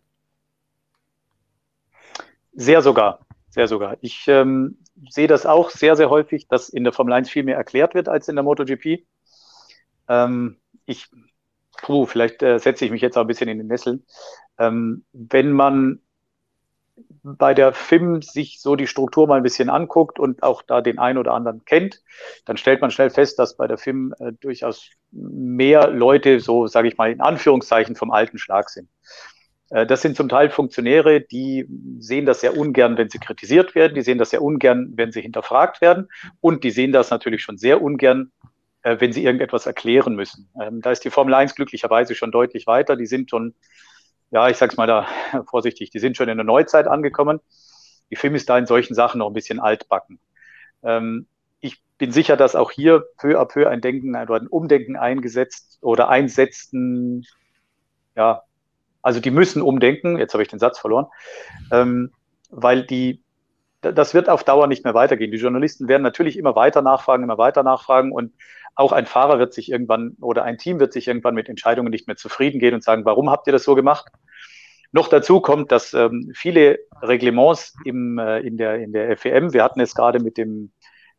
Sehr sogar sehr sogar. Ich ähm, sehe das auch sehr, sehr häufig, dass in der Formel 1 viel mehr erklärt wird als in der MotoGP. Ähm, ich puh, vielleicht äh, setze ich mich jetzt auch ein bisschen in den Nesseln. Ähm, wenn man bei der FIM sich so die Struktur mal ein bisschen anguckt und auch da den einen oder anderen kennt, dann stellt man schnell fest, dass bei der FIM äh, durchaus mehr Leute, so sage ich mal in Anführungszeichen, vom alten Schlag sind. Äh, das sind zum Teil Funktionäre, die sehen das sehr ungern, wenn sie kritisiert werden, die sehen das sehr ungern, wenn sie hinterfragt werden und die sehen das natürlich schon sehr ungern, äh, wenn sie irgendetwas erklären müssen. Ähm, da ist die Formel 1 glücklicherweise schon deutlich weiter. Die sind schon ja, ich sag's mal da vorsichtig, die sind schon in der Neuzeit angekommen. Die Film ist da in solchen Sachen noch ein bisschen altbacken. Ähm, ich bin sicher, dass auch hier peu à peu ein Denken oder ein Umdenken eingesetzt oder einsetzten, ja, also die müssen umdenken, jetzt habe ich den Satz verloren, ähm, weil die, das wird auf Dauer nicht mehr weitergehen. Die Journalisten werden natürlich immer weiter nachfragen, immer weiter nachfragen und auch ein Fahrer wird sich irgendwann oder ein Team wird sich irgendwann mit Entscheidungen nicht mehr zufrieden gehen und sagen, warum habt ihr das so gemacht? Noch dazu kommt, dass ähm, viele Reglements im, äh, in, der, in der FEM, wir hatten es gerade mit dem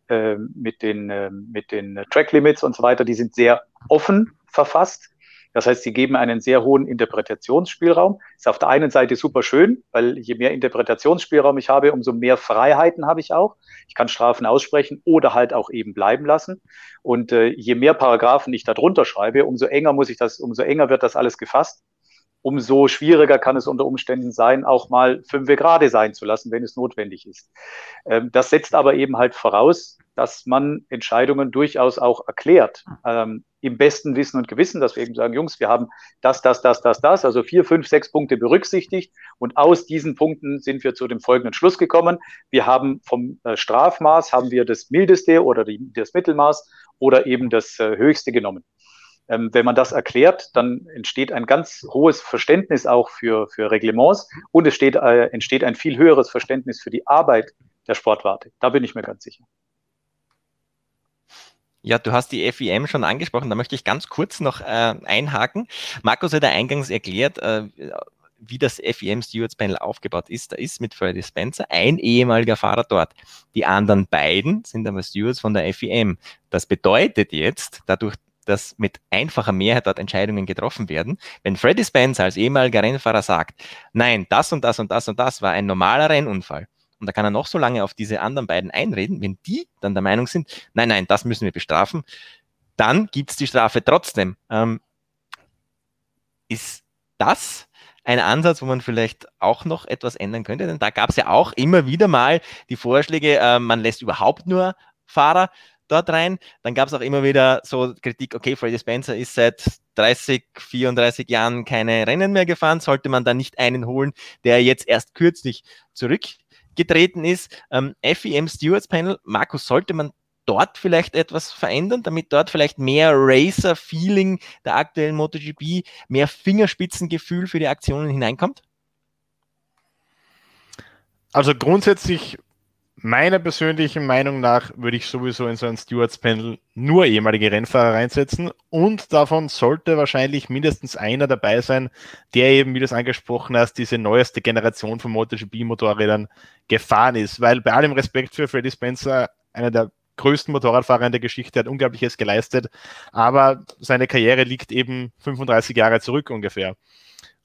äh, mit den, äh, mit den Track Limits und so weiter, die sind sehr offen verfasst. Das heißt, sie geben einen sehr hohen Interpretationsspielraum. Ist auf der einen Seite super schön, weil je mehr Interpretationsspielraum ich habe, umso mehr Freiheiten habe ich auch. Ich kann Strafen aussprechen oder halt auch eben bleiben lassen. Und äh, je mehr Paragraphen ich da drunter schreibe, umso enger muss ich das, umso enger wird das alles gefasst. Umso schwieriger kann es unter Umständen sein, auch mal fünf gerade sein zu lassen, wenn es notwendig ist. Ähm, das setzt aber eben halt voraus, dass man Entscheidungen durchaus auch erklärt. Ähm, im besten Wissen und Gewissen, dass wir eben sagen, Jungs, wir haben das, das, das, das, das, also vier, fünf, sechs Punkte berücksichtigt und aus diesen Punkten sind wir zu dem folgenden Schluss gekommen. Wir haben vom äh, Strafmaß, haben wir das mildeste oder das Mittelmaß oder eben das äh, höchste genommen. Ähm, wenn man das erklärt, dann entsteht ein ganz hohes Verständnis auch für, für Reglements und es steht, äh, entsteht ein viel höheres Verständnis für die Arbeit der Sportwarte. Da bin ich mir ganz sicher. Ja, du hast die FIM schon angesprochen, da möchte ich ganz kurz noch äh, einhaken. Markus hat ja eingangs erklärt, äh, wie das FIM Stewards Panel aufgebaut ist. Da ist mit Freddie Spencer ein ehemaliger Fahrer dort. Die anderen beiden sind aber Stewards von der FIM. Das bedeutet jetzt, dadurch, dass mit einfacher Mehrheit dort Entscheidungen getroffen werden. Wenn Freddie Spencer als ehemaliger Rennfahrer sagt, nein, das und das und das und das war ein normaler Rennunfall, und da kann er noch so lange auf diese anderen beiden einreden, wenn die dann der Meinung sind, nein, nein, das müssen wir bestrafen, dann gibt es die Strafe trotzdem. Ähm, ist das ein Ansatz, wo man vielleicht auch noch etwas ändern könnte? Denn da gab es ja auch immer wieder mal die Vorschläge, äh, man lässt überhaupt nur Fahrer dort rein. Dann gab es auch immer wieder so Kritik, okay, Freddie Spencer ist seit 30, 34 Jahren keine Rennen mehr gefahren, sollte man da nicht einen holen, der jetzt erst kürzlich zurück getreten ist. Ähm, FEM Stewards Panel, Markus, sollte man dort vielleicht etwas verändern, damit dort vielleicht mehr Racer-Feeling der aktuellen MotoGP, mehr Fingerspitzengefühl für die Aktionen hineinkommt? Also grundsätzlich Meiner persönlichen Meinung nach würde ich sowieso in so ein Stewards-Panel nur ehemalige Rennfahrer reinsetzen und davon sollte wahrscheinlich mindestens einer dabei sein, der eben, wie du es angesprochen hast, diese neueste Generation von MotoGP-Motorrädern gefahren ist. Weil bei allem Respekt für Freddie Spencer, einer der größten Motorradfahrer in der Geschichte, hat Unglaubliches geleistet, aber seine Karriere liegt eben 35 Jahre zurück ungefähr.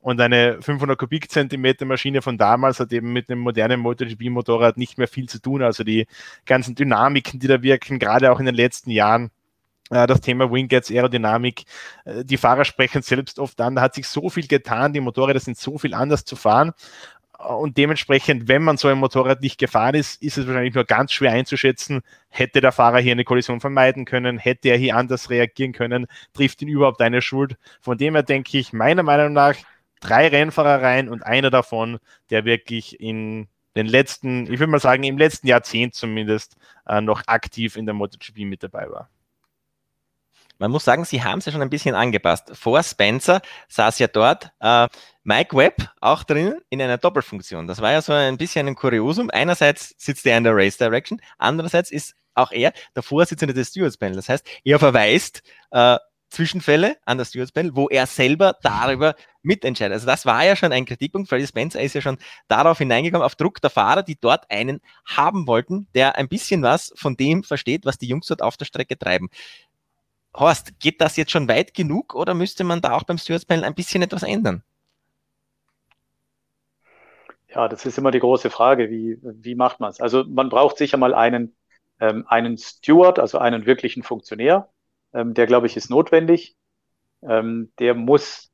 Und eine 500 Kubikzentimeter Maschine von damals hat eben mit einem modernen MotoGP-Motorrad nicht mehr viel zu tun. Also die ganzen Dynamiken, die da wirken, gerade auch in den letzten Jahren, äh, das Thema Winggets, Aerodynamik, äh, die Fahrer sprechen selbst oft an, da hat sich so viel getan, die Motorräder sind so viel anders zu fahren. Und dementsprechend, wenn man so ein Motorrad nicht gefahren ist, ist es wahrscheinlich nur ganz schwer einzuschätzen, hätte der Fahrer hier eine Kollision vermeiden können, hätte er hier anders reagieren können, trifft ihn überhaupt eine Schuld. Von dem her denke ich, meiner Meinung nach, drei Rennfahrer rein und einer davon, der wirklich in den letzten, ich würde mal sagen, im letzten Jahrzehnt zumindest äh, noch aktiv in der MotoGP mit dabei war. Man muss sagen, sie haben es ja schon ein bisschen angepasst. Vor Spencer saß ja dort äh, Mike Webb auch drin in einer Doppelfunktion. Das war ja so ein bisschen ein Kuriosum. Einerseits sitzt er in der Race Direction, andererseits ist auch er der Vorsitzende des Stewards Panel. Das heißt, er verweist äh, Zwischenfälle an das Stewards Panel, wo er selber darüber mitentscheidet. Also das war ja schon ein Kritikpunkt. Freddie Spencer ist ja schon darauf hineingekommen, auf Druck der Fahrer, die dort einen haben wollten, der ein bisschen was von dem versteht, was die Jungs dort auf der Strecke treiben. Horst, geht das jetzt schon weit genug oder müsste man da auch beim Stewards Panel ein bisschen etwas ändern? Ja, das ist immer die große Frage, wie, wie macht man es? Also man braucht sicher mal einen, ähm, einen Steward, also einen wirklichen Funktionär, ähm, der, glaube ich, ist notwendig. Ähm, der muss,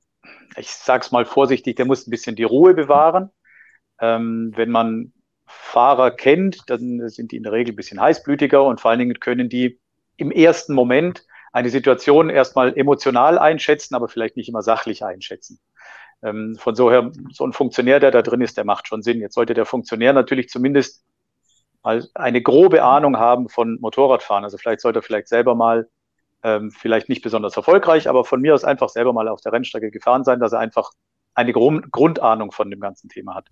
ich sage es mal vorsichtig, der muss ein bisschen die Ruhe bewahren. Ähm, wenn man Fahrer kennt, dann sind die in der Regel ein bisschen heißblütiger und vor allen Dingen können die im ersten Moment eine Situation erstmal emotional einschätzen, aber vielleicht nicht immer sachlich einschätzen. Ähm, von so her, so ein Funktionär, der da drin ist, der macht schon Sinn. Jetzt sollte der Funktionär natürlich zumindest mal eine grobe Ahnung haben von Motorradfahren. Also vielleicht sollte er vielleicht selber mal, ähm, vielleicht nicht besonders erfolgreich, aber von mir aus einfach selber mal auf der Rennstrecke gefahren sein, dass er einfach eine Grund Grundahnung von dem ganzen Thema hat.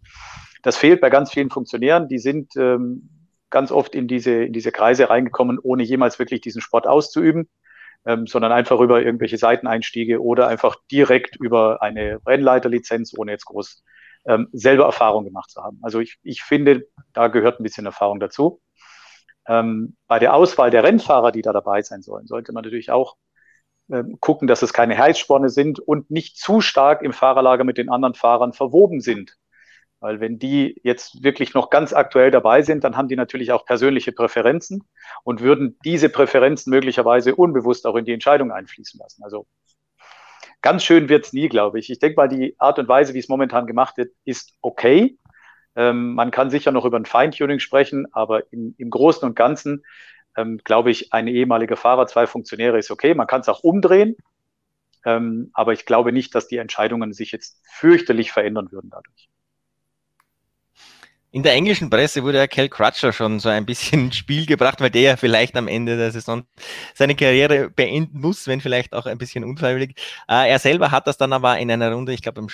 Das fehlt bei ganz vielen Funktionären. Die sind ähm, ganz oft in diese, in diese Kreise reingekommen, ohne jemals wirklich diesen Sport auszuüben ähm, sondern einfach über irgendwelche Seiteneinstiege oder einfach direkt über eine Rennleiterlizenz, ohne jetzt groß ähm, selber Erfahrung gemacht zu haben. Also ich, ich finde, da gehört ein bisschen Erfahrung dazu. Ähm, bei der Auswahl der Rennfahrer, die da dabei sein sollen, sollte man natürlich auch ähm, gucken, dass es keine Heißsporne sind und nicht zu stark im Fahrerlager mit den anderen Fahrern verwoben sind. Weil wenn die jetzt wirklich noch ganz aktuell dabei sind, dann haben die natürlich auch persönliche Präferenzen und würden diese Präferenzen möglicherweise unbewusst auch in die Entscheidung einfließen lassen. Also ganz schön wird's nie, glaube ich. Ich denke mal, die Art und Weise, wie es momentan gemacht wird, ist okay. Ähm, man kann sicher noch über ein Feintuning sprechen, aber im, im Großen und Ganzen ähm, glaube ich, ein ehemaliger Fahrer, zwei Funktionäre ist okay. Man kann es auch umdrehen, ähm, aber ich glaube nicht, dass die Entscheidungen sich jetzt fürchterlich verändern würden dadurch. In der englischen Presse wurde ja Cal Crutcher schon so ein bisschen ins Spiel gebracht, weil der ja vielleicht am Ende der Saison seine Karriere beenden muss, wenn vielleicht auch ein bisschen unfreiwillig. Äh, er selber hat das dann aber in einer Runde, ich glaube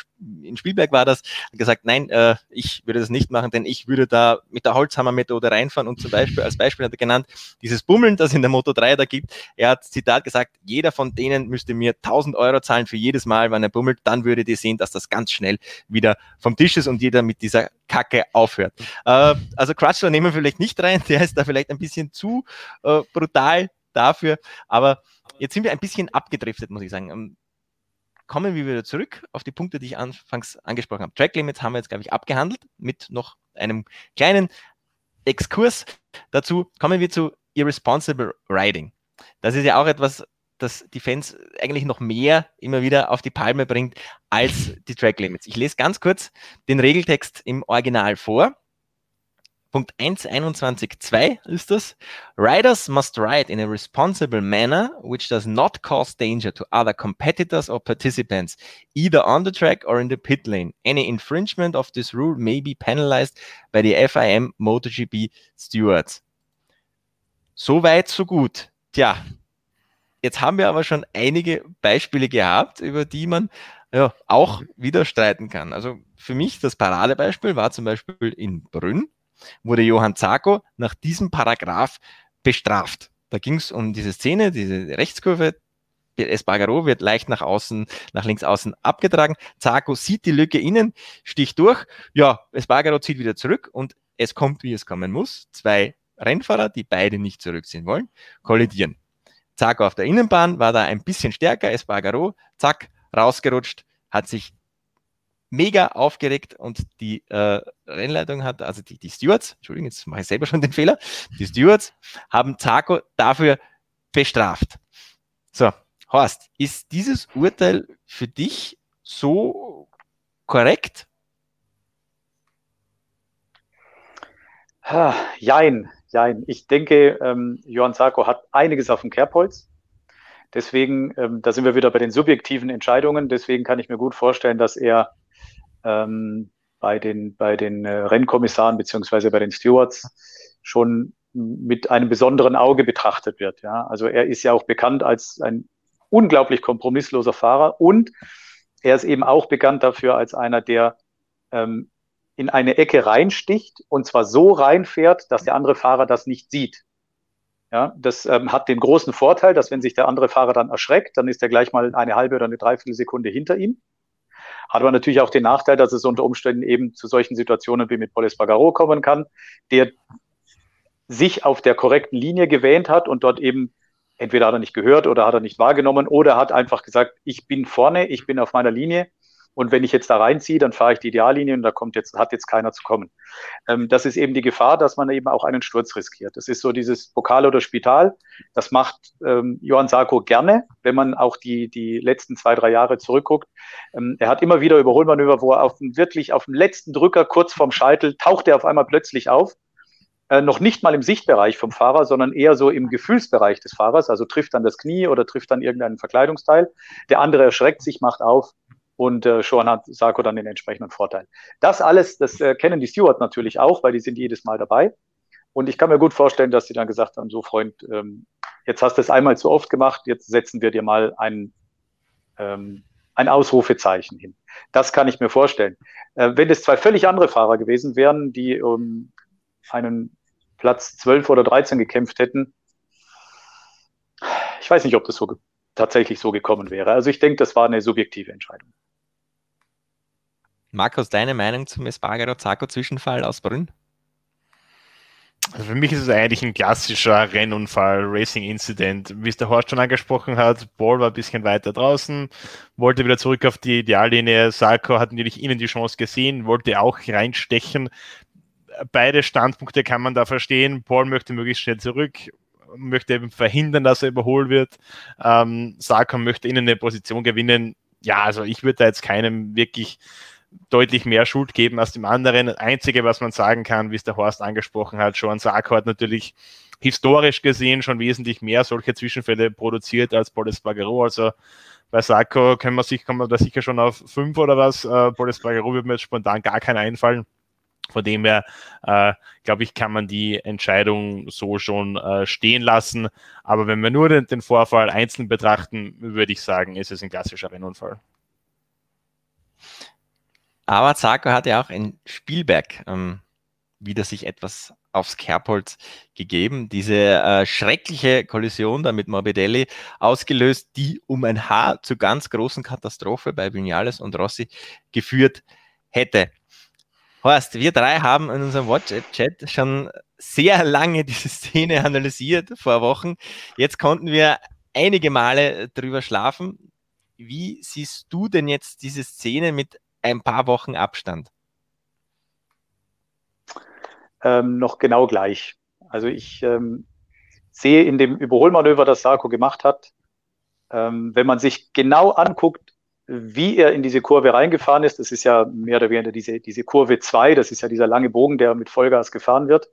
in Spielberg war das, gesagt, nein, äh, ich würde das nicht machen, denn ich würde da mit der Holzhammer-Methode reinfahren und zum Beispiel, als Beispiel hat er genannt, dieses Bummeln, das in der Moto 3 da gibt. Er hat Zitat gesagt, jeder von denen müsste mir 1000 Euro zahlen für jedes Mal, wenn er bummelt, dann würde ihr sehen, dass das ganz schnell wieder vom Tisch ist und jeder mit dieser Kacke aufhört. Äh, also Crutchlow nehmen wir vielleicht nicht rein, der ist da vielleicht ein bisschen zu äh, brutal dafür, aber jetzt sind wir ein bisschen abgedriftet, muss ich sagen. Ähm, kommen wir wieder zurück auf die Punkte, die ich anfangs angesprochen habe. Track Limits haben wir jetzt, glaube ich, abgehandelt mit noch einem kleinen Exkurs dazu. Kommen wir zu Irresponsible Riding. Das ist ja auch etwas, das die Fans eigentlich noch mehr immer wieder auf die Palme bringt als die Track Limits. Ich lese ganz kurz den Regeltext im Original vor. Punkt 1.21.2 ist das. Riders must ride in a responsible manner which does not cause danger to other competitors or participants, either on the track or in the pit lane. Any infringement of this rule may be penalized by the FIM MotoGP stewards. So weit, so gut. Tja, Jetzt haben wir aber schon einige Beispiele gehabt, über die man ja, auch wieder streiten kann. Also für mich das Paradebeispiel war zum Beispiel in Brünn, wurde Johann Zarko nach diesem Paragraph bestraft. Da ging es um diese Szene, diese Rechtskurve. Espargaro wird leicht nach außen, nach links außen abgetragen. Zarko sieht die Lücke innen, sticht durch. Ja, Espargaro zieht wieder zurück und es kommt, wie es kommen muss. Zwei Rennfahrer, die beide nicht zurückziehen wollen, kollidieren. Zack, auf der Innenbahn war da ein bisschen stärker, Espargaro, zack, rausgerutscht, hat sich mega aufgeregt und die äh, Rennleitung hat, also die, die Stewards, Entschuldigung, jetzt mache ich selber schon den Fehler, die Stewards haben Zarko dafür bestraft. So, Horst, ist dieses Urteil für dich so korrekt? Jein, Nein, ich denke, ähm, Johann Sarko hat einiges auf dem Kerbholz. Deswegen, ähm, da sind wir wieder bei den subjektiven Entscheidungen. Deswegen kann ich mir gut vorstellen, dass er ähm, bei den, bei den äh, Rennkommissaren beziehungsweise bei den Stewards schon mit einem besonderen Auge betrachtet wird. Ja, also er ist ja auch bekannt als ein unglaublich kompromissloser Fahrer und er ist eben auch bekannt dafür als einer, der ähm, in eine Ecke reinsticht und zwar so reinfährt, dass der andere Fahrer das nicht sieht. Ja, das ähm, hat den großen Vorteil, dass wenn sich der andere Fahrer dann erschreckt, dann ist er gleich mal eine halbe oder eine Dreiviertelsekunde hinter ihm. Hat aber natürlich auch den Nachteil, dass es unter Umständen eben zu solchen Situationen wie mit Polis Bagaro kommen kann, der sich auf der korrekten Linie gewähnt hat und dort eben entweder hat er nicht gehört oder hat er nicht wahrgenommen oder hat einfach gesagt, ich bin vorne, ich bin auf meiner Linie und wenn ich jetzt da reinziehe, dann fahre ich die Ideallinie und da kommt jetzt, hat jetzt keiner zu kommen. Ähm, das ist eben die Gefahr, dass man eben auch einen Sturz riskiert. Das ist so dieses Pokal oder Spital. Das macht ähm, Johann Sarko gerne, wenn man auch die, die letzten zwei, drei Jahre zurückguckt. Ähm, er hat immer wieder Überholmanöver, wo er auf dem, wirklich auf dem letzten Drücker kurz vorm Scheitel taucht er auf einmal plötzlich auf äh, noch nicht mal im Sichtbereich vom Fahrer, sondern eher so im Gefühlsbereich des Fahrers, also trifft dann das Knie oder trifft dann irgendeinen Verkleidungsteil. Der andere erschreckt sich, macht auf und äh, schon hat Sarko dann den entsprechenden Vorteil. Das alles, das äh, kennen die Steward natürlich auch, weil die sind jedes Mal dabei. Und ich kann mir gut vorstellen, dass sie dann gesagt haben, so Freund, ähm, jetzt hast du es einmal zu oft gemacht, jetzt setzen wir dir mal ein, ähm, ein Ausrufezeichen hin. Das kann ich mir vorstellen. Äh, wenn es zwei völlig andere Fahrer gewesen wären, die um einen Platz 12 oder 13 gekämpft hätten, ich weiß nicht, ob das so tatsächlich so gekommen wäre. Also ich denke, das war eine subjektive Entscheidung. Markus, deine Meinung zum Espargaro-Zarco-Zwischenfall aus Brünn? Also für mich ist es eigentlich ein klassischer Rennunfall, Racing Incident. Wie es der Horst schon angesprochen hat, Ball war ein bisschen weiter draußen, wollte wieder zurück auf die Ideallinie. Sarko hat natürlich ihnen die Chance gesehen, wollte auch reinstechen. Beide Standpunkte kann man da verstehen. Paul möchte möglichst schnell zurück, möchte eben verhindern, dass er überholt wird. Ähm, Sarko möchte ihnen eine Position gewinnen. Ja, also ich würde da jetzt keinem wirklich deutlich mehr Schuld geben als dem anderen. Das Einzige, was man sagen kann, wie es der Horst angesprochen hat, Joan Sarko hat natürlich historisch gesehen schon wesentlich mehr solche Zwischenfälle produziert als Paul Espargaro. Also bei Sarko können wir sich, kann man da sicher schon auf fünf oder was. Äh, Paul Espargaro würde mir jetzt spontan gar keinen einfallen. Von dem her, äh, glaube ich, kann man die Entscheidung so schon äh, stehen lassen. Aber wenn wir nur den, den, Vorfall einzeln betrachten, würde ich sagen, ist es ein klassischer Rennunfall. Aber Zarko hat ja auch in Spielberg ähm, wieder sich etwas aufs Kerbholz gegeben. Diese äh, schreckliche Kollision da mit Morbidelli ausgelöst, die um ein Haar zur ganz großen Katastrophe bei Vinales und Rossi geführt hätte. Horst, wir drei haben in unserem WhatsApp-Chat schon sehr lange diese Szene analysiert vor Wochen. Jetzt konnten wir einige Male drüber schlafen. Wie siehst du denn jetzt diese Szene mit ein paar Wochen Abstand? Ähm, noch genau gleich. Also ich ähm, sehe in dem Überholmanöver, das Sarko gemacht hat, ähm, wenn man sich genau anguckt, wie er in diese Kurve reingefahren ist, das ist ja mehr oder weniger diese, diese Kurve 2, das ist ja dieser lange Bogen, der mit Vollgas gefahren wird.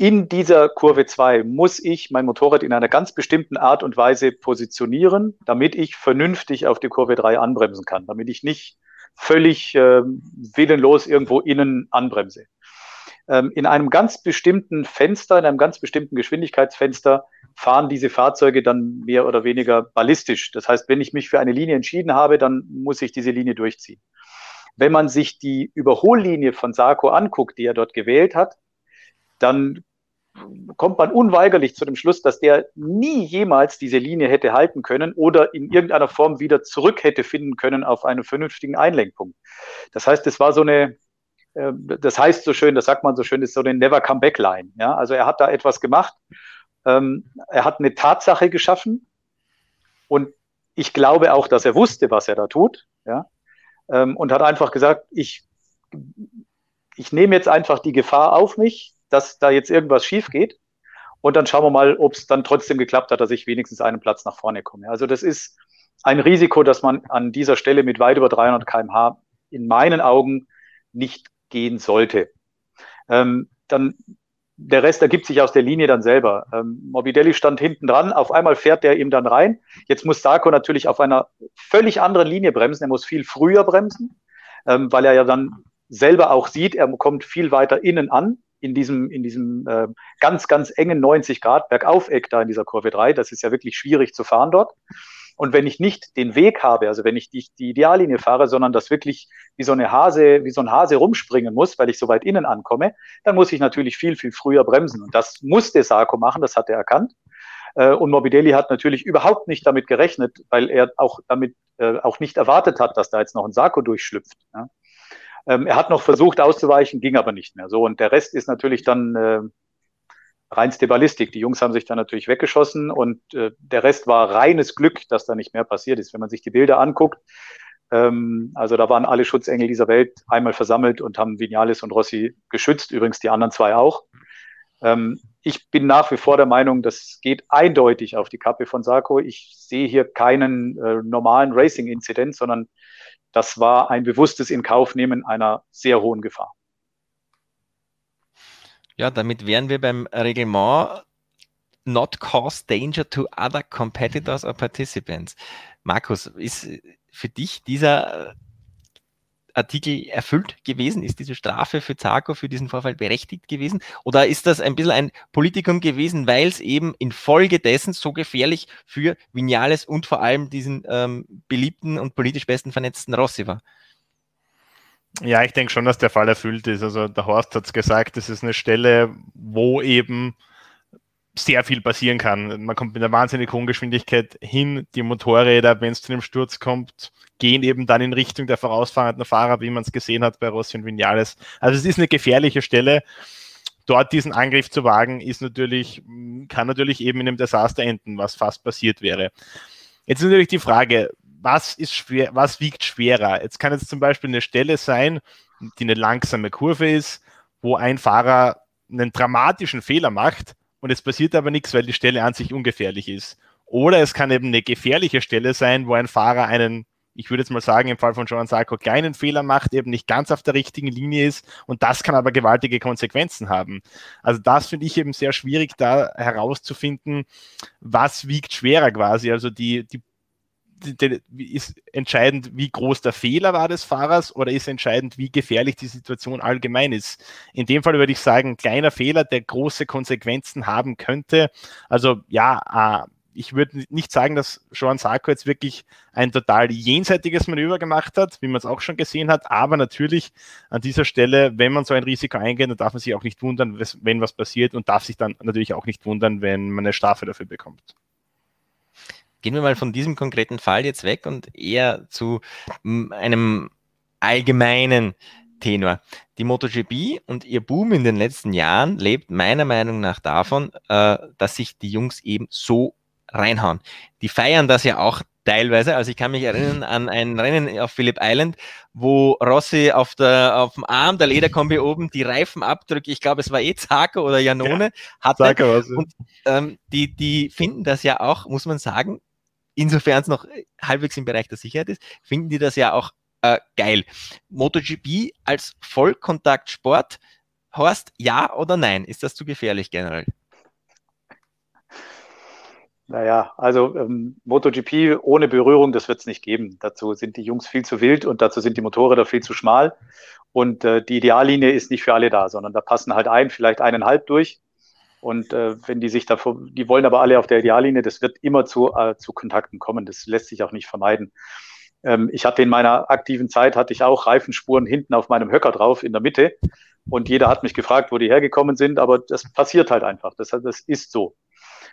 In dieser Kurve 2 muss ich mein Motorrad in einer ganz bestimmten Art und Weise positionieren, damit ich vernünftig auf die Kurve 3 anbremsen kann, damit ich nicht völlig äh, willenlos irgendwo innen anbremse. Ähm, in einem ganz bestimmten Fenster, in einem ganz bestimmten Geschwindigkeitsfenster fahren diese Fahrzeuge dann mehr oder weniger ballistisch. Das heißt, wenn ich mich für eine Linie entschieden habe, dann muss ich diese Linie durchziehen. Wenn man sich die Überhollinie von Sarko anguckt, die er dort gewählt hat, dann kommt man unweigerlich zu dem Schluss, dass der nie jemals diese Linie hätte halten können oder in irgendeiner Form wieder zurück hätte finden können auf einen vernünftigen Einlenkpunkt. Das heißt, es war so eine, äh, das heißt so schön, das sagt man so schön, ist so eine Never Come Back Line. Ja, also er hat da etwas gemacht, ähm, er hat eine Tatsache geschaffen und ich glaube auch, dass er wusste, was er da tut, ja, ähm, und hat einfach gesagt, ich, ich nehme jetzt einfach die Gefahr auf mich, dass da jetzt irgendwas schief geht. Und dann schauen wir mal, ob es dann trotzdem geklappt hat, dass ich wenigstens einen Platz nach vorne komme. Also das ist ein Risiko, das man an dieser Stelle mit weit über 300 kmh in meinen Augen nicht gehen sollte. Ähm, dann der Rest ergibt sich aus der Linie dann selber. Ähm, Morbidelli stand hinten dran, auf einmal fährt der ihm dann rein. Jetzt muss Sarko natürlich auf einer völlig anderen Linie bremsen. Er muss viel früher bremsen, ähm, weil er ja dann selber auch sieht, er kommt viel weiter innen an in diesem, in diesem äh, ganz, ganz engen 90 Grad Bergaufeck da in dieser Kurve 3. Das ist ja wirklich schwierig zu fahren dort. Und wenn ich nicht den Weg habe, also wenn ich nicht die Ideallinie fahre, sondern das wirklich wie so eine Hase, wie so ein Hase rumspringen muss, weil ich so weit innen ankomme, dann muss ich natürlich viel, viel früher bremsen. Und das musste Sarko machen, das hat er erkannt. Äh, und Morbidelli hat natürlich überhaupt nicht damit gerechnet, weil er auch damit äh, auch nicht erwartet hat, dass da jetzt noch ein Sarko durchschlüpft. Ähm, er hat noch versucht auszuweichen, ging aber nicht mehr. So und der Rest ist natürlich dann äh, reinste Ballistik. Die Jungs haben sich da natürlich weggeschossen und äh, der Rest war reines Glück, dass da nicht mehr passiert ist. Wenn man sich die Bilder anguckt, ähm, also da waren alle Schutzengel dieser Welt einmal versammelt und haben Vinales und Rossi geschützt, übrigens die anderen zwei auch. Ähm, ich bin nach wie vor der Meinung, das geht eindeutig auf die Kappe von Sarko. Ich sehe hier keinen äh, normalen Racing-Inzident, sondern das war ein bewusstes Inkaufnehmen einer sehr hohen Gefahr. Ja, damit wären wir beim Reglement not cause danger to other competitors or participants. Markus, ist für dich dieser Artikel erfüllt gewesen? Ist diese Strafe für Zarko für diesen Vorfall berechtigt gewesen? Oder ist das ein bisschen ein Politikum gewesen, weil es eben infolgedessen so gefährlich für Vinales und vor allem diesen ähm, beliebten und politisch besten vernetzten Rossi war? Ja, ich denke schon, dass der Fall erfüllt ist. Also der Horst hat es gesagt, das ist eine Stelle, wo eben sehr viel passieren kann. Man kommt mit einer wahnsinnig hohen Geschwindigkeit hin. Die Motorräder, wenn es zu einem Sturz kommt, gehen eben dann in Richtung der vorausfahrenden Fahrer, wie man es gesehen hat bei Rossi und Vinales. Also es ist eine gefährliche Stelle. Dort diesen Angriff zu wagen, ist natürlich, kann natürlich eben in einem Desaster enden, was fast passiert wäre. Jetzt ist natürlich die Frage, was ist schwer, was wiegt schwerer? Jetzt kann jetzt zum Beispiel eine Stelle sein, die eine langsame Kurve ist, wo ein Fahrer einen dramatischen Fehler macht und es passiert aber nichts, weil die Stelle an sich ungefährlich ist. Oder es kann eben eine gefährliche Stelle sein, wo ein Fahrer einen, ich würde jetzt mal sagen, im Fall von Joan Sarko kleinen Fehler macht, eben nicht ganz auf der richtigen Linie ist und das kann aber gewaltige Konsequenzen haben. Also das finde ich eben sehr schwierig, da herauszufinden, was wiegt schwerer quasi. Also die, die ist entscheidend, wie groß der Fehler war des Fahrers oder ist entscheidend, wie gefährlich die Situation allgemein ist. In dem Fall würde ich sagen, kleiner Fehler, der große Konsequenzen haben könnte. Also ja, äh, ich würde nicht sagen, dass Joan Sarko jetzt wirklich ein total jenseitiges Manöver gemacht hat, wie man es auch schon gesehen hat. Aber natürlich an dieser Stelle, wenn man so ein Risiko eingeht, dann darf man sich auch nicht wundern, wenn was passiert und darf sich dann natürlich auch nicht wundern, wenn man eine Strafe dafür bekommt. Gehen wir mal von diesem konkreten Fall jetzt weg und eher zu einem allgemeinen Tenor. Die MotoGP und ihr Boom in den letzten Jahren lebt meiner Meinung nach davon, äh, dass sich die Jungs eben so reinhauen. Die feiern das ja auch teilweise. Also ich kann mich erinnern an ein Rennen auf Phillip Island, wo Rossi auf, der, auf dem Arm der Lederkombi oben die Reifenabdrücke, ich glaube es war eh Zaka oder Janone, ja, hatte. Zaka und ähm, die, die finden das ja auch, muss man sagen, insofern es noch halbwegs im Bereich der Sicherheit ist, finden die das ja auch äh, geil. MotoGP als Vollkontaktsport, Horst, ja oder nein? Ist das zu gefährlich generell? Naja, also ähm, MotoGP ohne Berührung, das wird es nicht geben. Dazu sind die Jungs viel zu wild und dazu sind die Motorräder viel zu schmal. Und äh, die Ideallinie ist nicht für alle da, sondern da passen halt ein, vielleicht eineinhalb durch. Und äh, wenn die sich davor, die wollen aber alle auf der Ideallinie, das wird immer zu, äh, zu Kontakten kommen. Das lässt sich auch nicht vermeiden. Ähm, ich hatte in meiner aktiven Zeit, hatte ich auch Reifenspuren hinten auf meinem Höcker drauf in der Mitte. Und jeder hat mich gefragt, wo die hergekommen sind, aber das passiert halt einfach. Das, das ist so.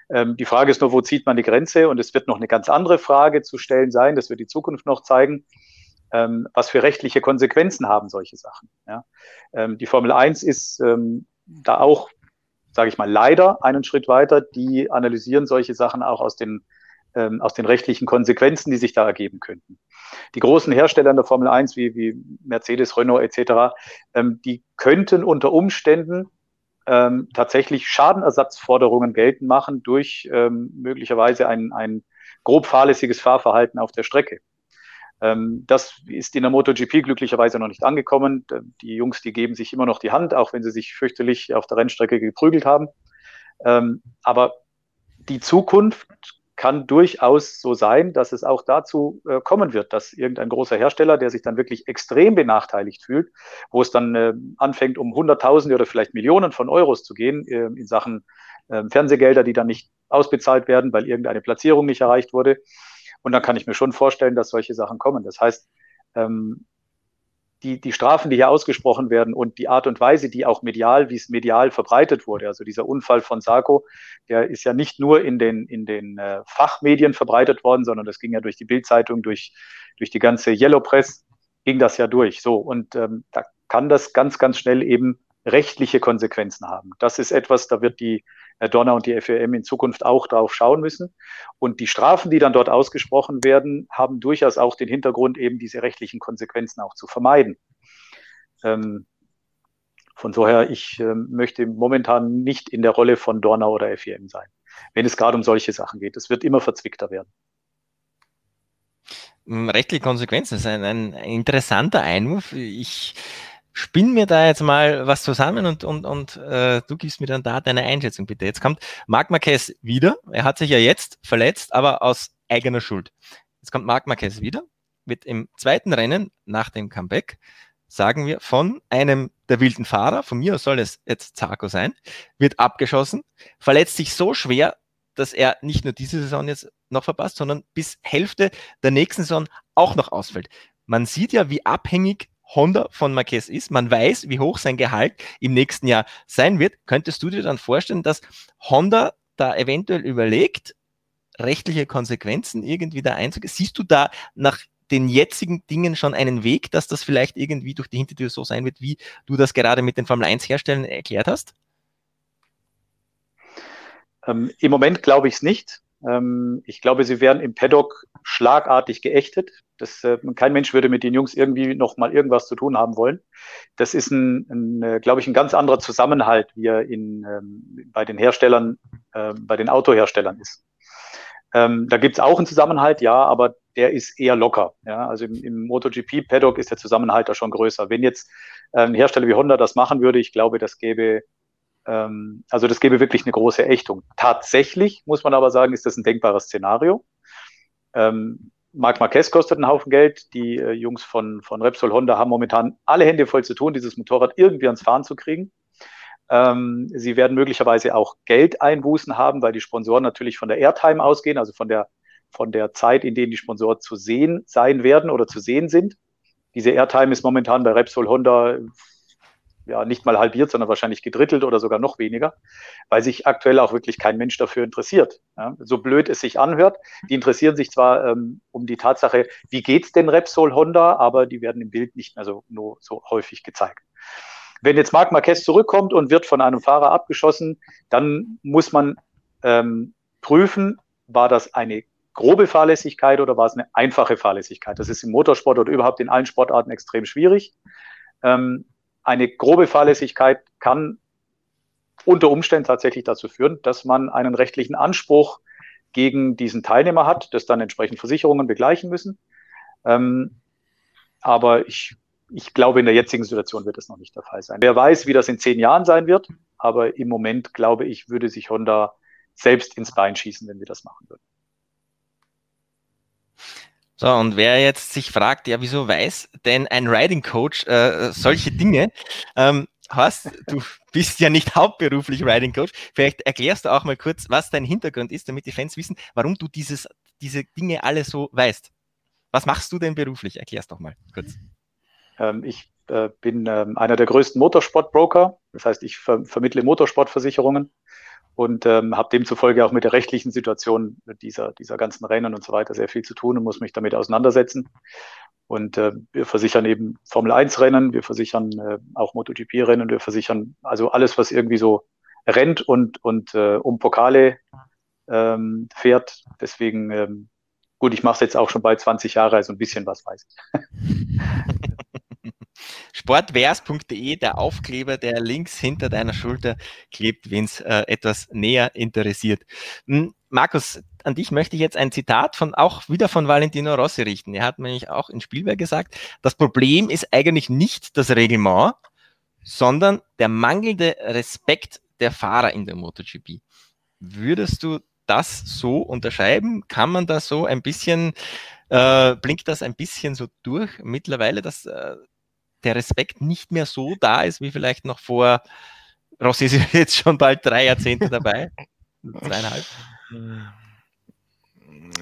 Ähm, die Frage ist nur, wo zieht man die Grenze? Und es wird noch eine ganz andere Frage zu stellen sein, das wird die Zukunft noch zeigen. Ähm, was für rechtliche Konsequenzen haben solche Sachen? Ja? Ähm, die Formel 1 ist ähm, da auch sage ich mal, leider einen Schritt weiter. Die analysieren solche Sachen auch aus den, ähm, aus den rechtlichen Konsequenzen, die sich da ergeben könnten. Die großen Hersteller in der Formel 1 wie, wie Mercedes, Renault etc., ähm, die könnten unter Umständen ähm, tatsächlich Schadenersatzforderungen geltend machen durch ähm, möglicherweise ein, ein grob fahrlässiges Fahrverhalten auf der Strecke. Ähm, das ist in der MotoGP glücklicherweise noch nicht angekommen. Die Jungs, die geben sich immer noch die Hand, auch wenn sie sich fürchterlich auf der Rennstrecke geprügelt haben. Ähm, aber die Zukunft kann durchaus so sein, dass es auch dazu äh, kommen wird, dass irgendein großer Hersteller, der sich dann wirklich extrem benachteiligt fühlt, wo es dann äh, anfängt, um Hunderttausende oder vielleicht Millionen von Euros zu gehen äh, in Sachen Fernsehgelder, die dann nicht ausbezahlt werden, weil irgendeine Platzierung nicht erreicht wurde, und dann kann ich mir schon vorstellen, dass solche Sachen kommen. Das heißt, ähm, die, die Strafen, die hier ausgesprochen werden und die Art und Weise, die auch medial, wie es medial verbreitet wurde, also dieser Unfall von Sarko, der ist ja nicht nur in den, in den äh, Fachmedien verbreitet worden, sondern das ging ja durch die Bildzeitung, durch, durch die ganze Yellow Press, ging das ja durch. So, und ähm, da kann das ganz, ganz schnell eben rechtliche Konsequenzen haben. Das ist etwas, da wird die äh, Donner und die FEM in Zukunft auch darauf schauen müssen. Und die Strafen, die dann dort ausgesprochen werden, haben durchaus auch den Hintergrund, eben diese rechtlichen Konsequenzen auch zu vermeiden. Ähm, von daher, ich äh, möchte momentan nicht in der Rolle von Dorner oder FEM sein, wenn es gerade um solche Sachen geht. Es wird immer verzwickter werden. Hm, rechtliche Konsequenzen ist ein, ein interessanter Einwurf. Ich spinn mir da jetzt mal was zusammen und, und, und äh, du gibst mir dann da deine Einschätzung bitte. Jetzt kommt Marc Marquez wieder. Er hat sich ja jetzt verletzt, aber aus eigener Schuld. Jetzt kommt Marc Marquez wieder, wird im zweiten Rennen nach dem Comeback, sagen wir, von einem der wilden Fahrer, von mir soll es jetzt Zarko sein, wird abgeschossen, verletzt sich so schwer, dass er nicht nur diese Saison jetzt noch verpasst, sondern bis Hälfte der nächsten Saison auch noch ausfällt. Man sieht ja, wie abhängig Honda von Marquez ist. Man weiß, wie hoch sein Gehalt im nächsten Jahr sein wird. Könntest du dir dann vorstellen, dass Honda da eventuell überlegt, rechtliche Konsequenzen irgendwie da einzugehen? Siehst du da nach den jetzigen Dingen schon einen Weg, dass das vielleicht irgendwie durch die Hintertür so sein wird, wie du das gerade mit den Formel 1 Herstellern erklärt hast? Ähm, Im Moment glaube ich es nicht. Ähm, ich glaube, sie werden im Paddock schlagartig geächtet. Das, äh, kein Mensch würde mit den Jungs irgendwie noch mal irgendwas zu tun haben wollen. Das ist ein, ein äh, glaube ich, ein ganz anderer Zusammenhalt, wie er in, ähm, bei den Herstellern, äh, bei den Autoherstellern ist. Ähm, da gibt es auch einen Zusammenhalt, ja, aber der ist eher locker. Ja? Also im, im MotoGP-Paddock ist der Zusammenhalt da schon größer. Wenn jetzt äh, ein Hersteller wie Honda das machen würde, ich glaube, das gäbe ähm, also das gäbe wirklich eine große Ächtung. Tatsächlich, muss man aber sagen, ist das ein denkbares Szenario. Ähm, Marc Marquez kostet einen Haufen Geld. Die äh, Jungs von, von Repsol Honda haben momentan alle Hände voll zu tun, dieses Motorrad irgendwie ans Fahren zu kriegen. Ähm, sie werden möglicherweise auch Geldeinbußen haben, weil die Sponsoren natürlich von der Airtime ausgehen, also von der, von der Zeit, in denen die Sponsoren zu sehen sein werden oder zu sehen sind. Diese Airtime ist momentan bei Repsol Honda ja nicht mal halbiert, sondern wahrscheinlich gedrittelt oder sogar noch weniger, weil sich aktuell auch wirklich kein Mensch dafür interessiert. Ja, so blöd es sich anhört, die interessieren sich zwar ähm, um die Tatsache, wie geht's denn Repsol Honda, aber die werden im Bild nicht mehr so, nur so häufig gezeigt. Wenn jetzt Marc Marquez zurückkommt und wird von einem Fahrer abgeschossen, dann muss man ähm, prüfen, war das eine grobe Fahrlässigkeit oder war es eine einfache Fahrlässigkeit? Das ist im Motorsport oder überhaupt in allen Sportarten extrem schwierig. Ähm, eine grobe Fahrlässigkeit kann unter Umständen tatsächlich dazu führen, dass man einen rechtlichen Anspruch gegen diesen Teilnehmer hat, das dann entsprechend Versicherungen begleichen müssen. Ähm, aber ich, ich glaube, in der jetzigen Situation wird das noch nicht der Fall sein. Wer weiß, wie das in zehn Jahren sein wird, aber im Moment, glaube ich, würde sich Honda selbst ins Bein schießen, wenn wir das machen würden. So, und wer jetzt sich fragt, ja, wieso weiß denn ein Riding Coach äh, solche Dinge? Ähm, Horst, du bist ja nicht hauptberuflich Riding Coach. Vielleicht erklärst du auch mal kurz, was dein Hintergrund ist, damit die Fans wissen, warum du dieses, diese Dinge alle so weißt. Was machst du denn beruflich? Erklär's doch mal kurz. Ähm, ich äh, bin ähm, einer der größten Motorsportbroker. Das heißt, ich ver vermittle Motorsportversicherungen und ähm, habe demzufolge auch mit der rechtlichen Situation dieser, dieser ganzen Rennen und so weiter sehr viel zu tun und muss mich damit auseinandersetzen. Und äh, wir versichern eben Formel 1 Rennen, wir versichern äh, auch MotoGP Rennen, wir versichern also alles, was irgendwie so rennt und, und äh, um Pokale ähm, fährt. Deswegen, ähm, gut, ich mache es jetzt auch schon bald 20 Jahre, also ein bisschen was weiß ich. Sportvers.de, der Aufkleber, der links hinter deiner Schulter klebt, wenn es äh, etwas näher interessiert. Hm, Markus, an dich möchte ich jetzt ein Zitat von auch wieder von Valentino Rossi richten. Er hat nämlich auch in Spielberg gesagt, das Problem ist eigentlich nicht das Reglement, sondern der mangelnde Respekt der Fahrer in der MotoGP. Würdest du das so unterschreiben? Kann man da so ein bisschen, äh, blinkt das ein bisschen so durch mittlerweile, dass äh, der Respekt nicht mehr so da ist, wie vielleicht noch vor, Rossi ist jetzt schon bald drei Jahrzehnte dabei, zweieinhalb.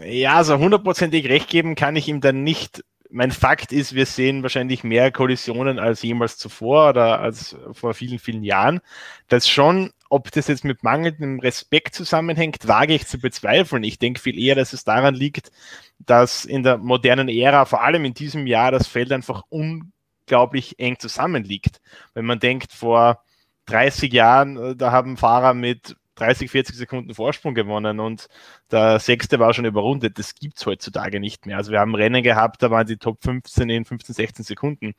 Ja, also hundertprozentig recht geben kann ich ihm dann nicht. Mein Fakt ist, wir sehen wahrscheinlich mehr Kollisionen als jemals zuvor oder als vor vielen, vielen Jahren. Das schon, ob das jetzt mit mangelndem Respekt zusammenhängt, wage ich zu bezweifeln. Ich denke viel eher, dass es daran liegt, dass in der modernen Ära, vor allem in diesem Jahr, das Feld einfach un unglaublich eng zusammenliegt. Wenn man denkt, vor 30 Jahren, äh, da haben Fahrer mit 30, 40 Sekunden Vorsprung gewonnen und der sechste war schon überrundet. Das gibt es heutzutage nicht mehr. Also wir haben Rennen gehabt, da waren die Top 15 in 15, 16 Sekunden.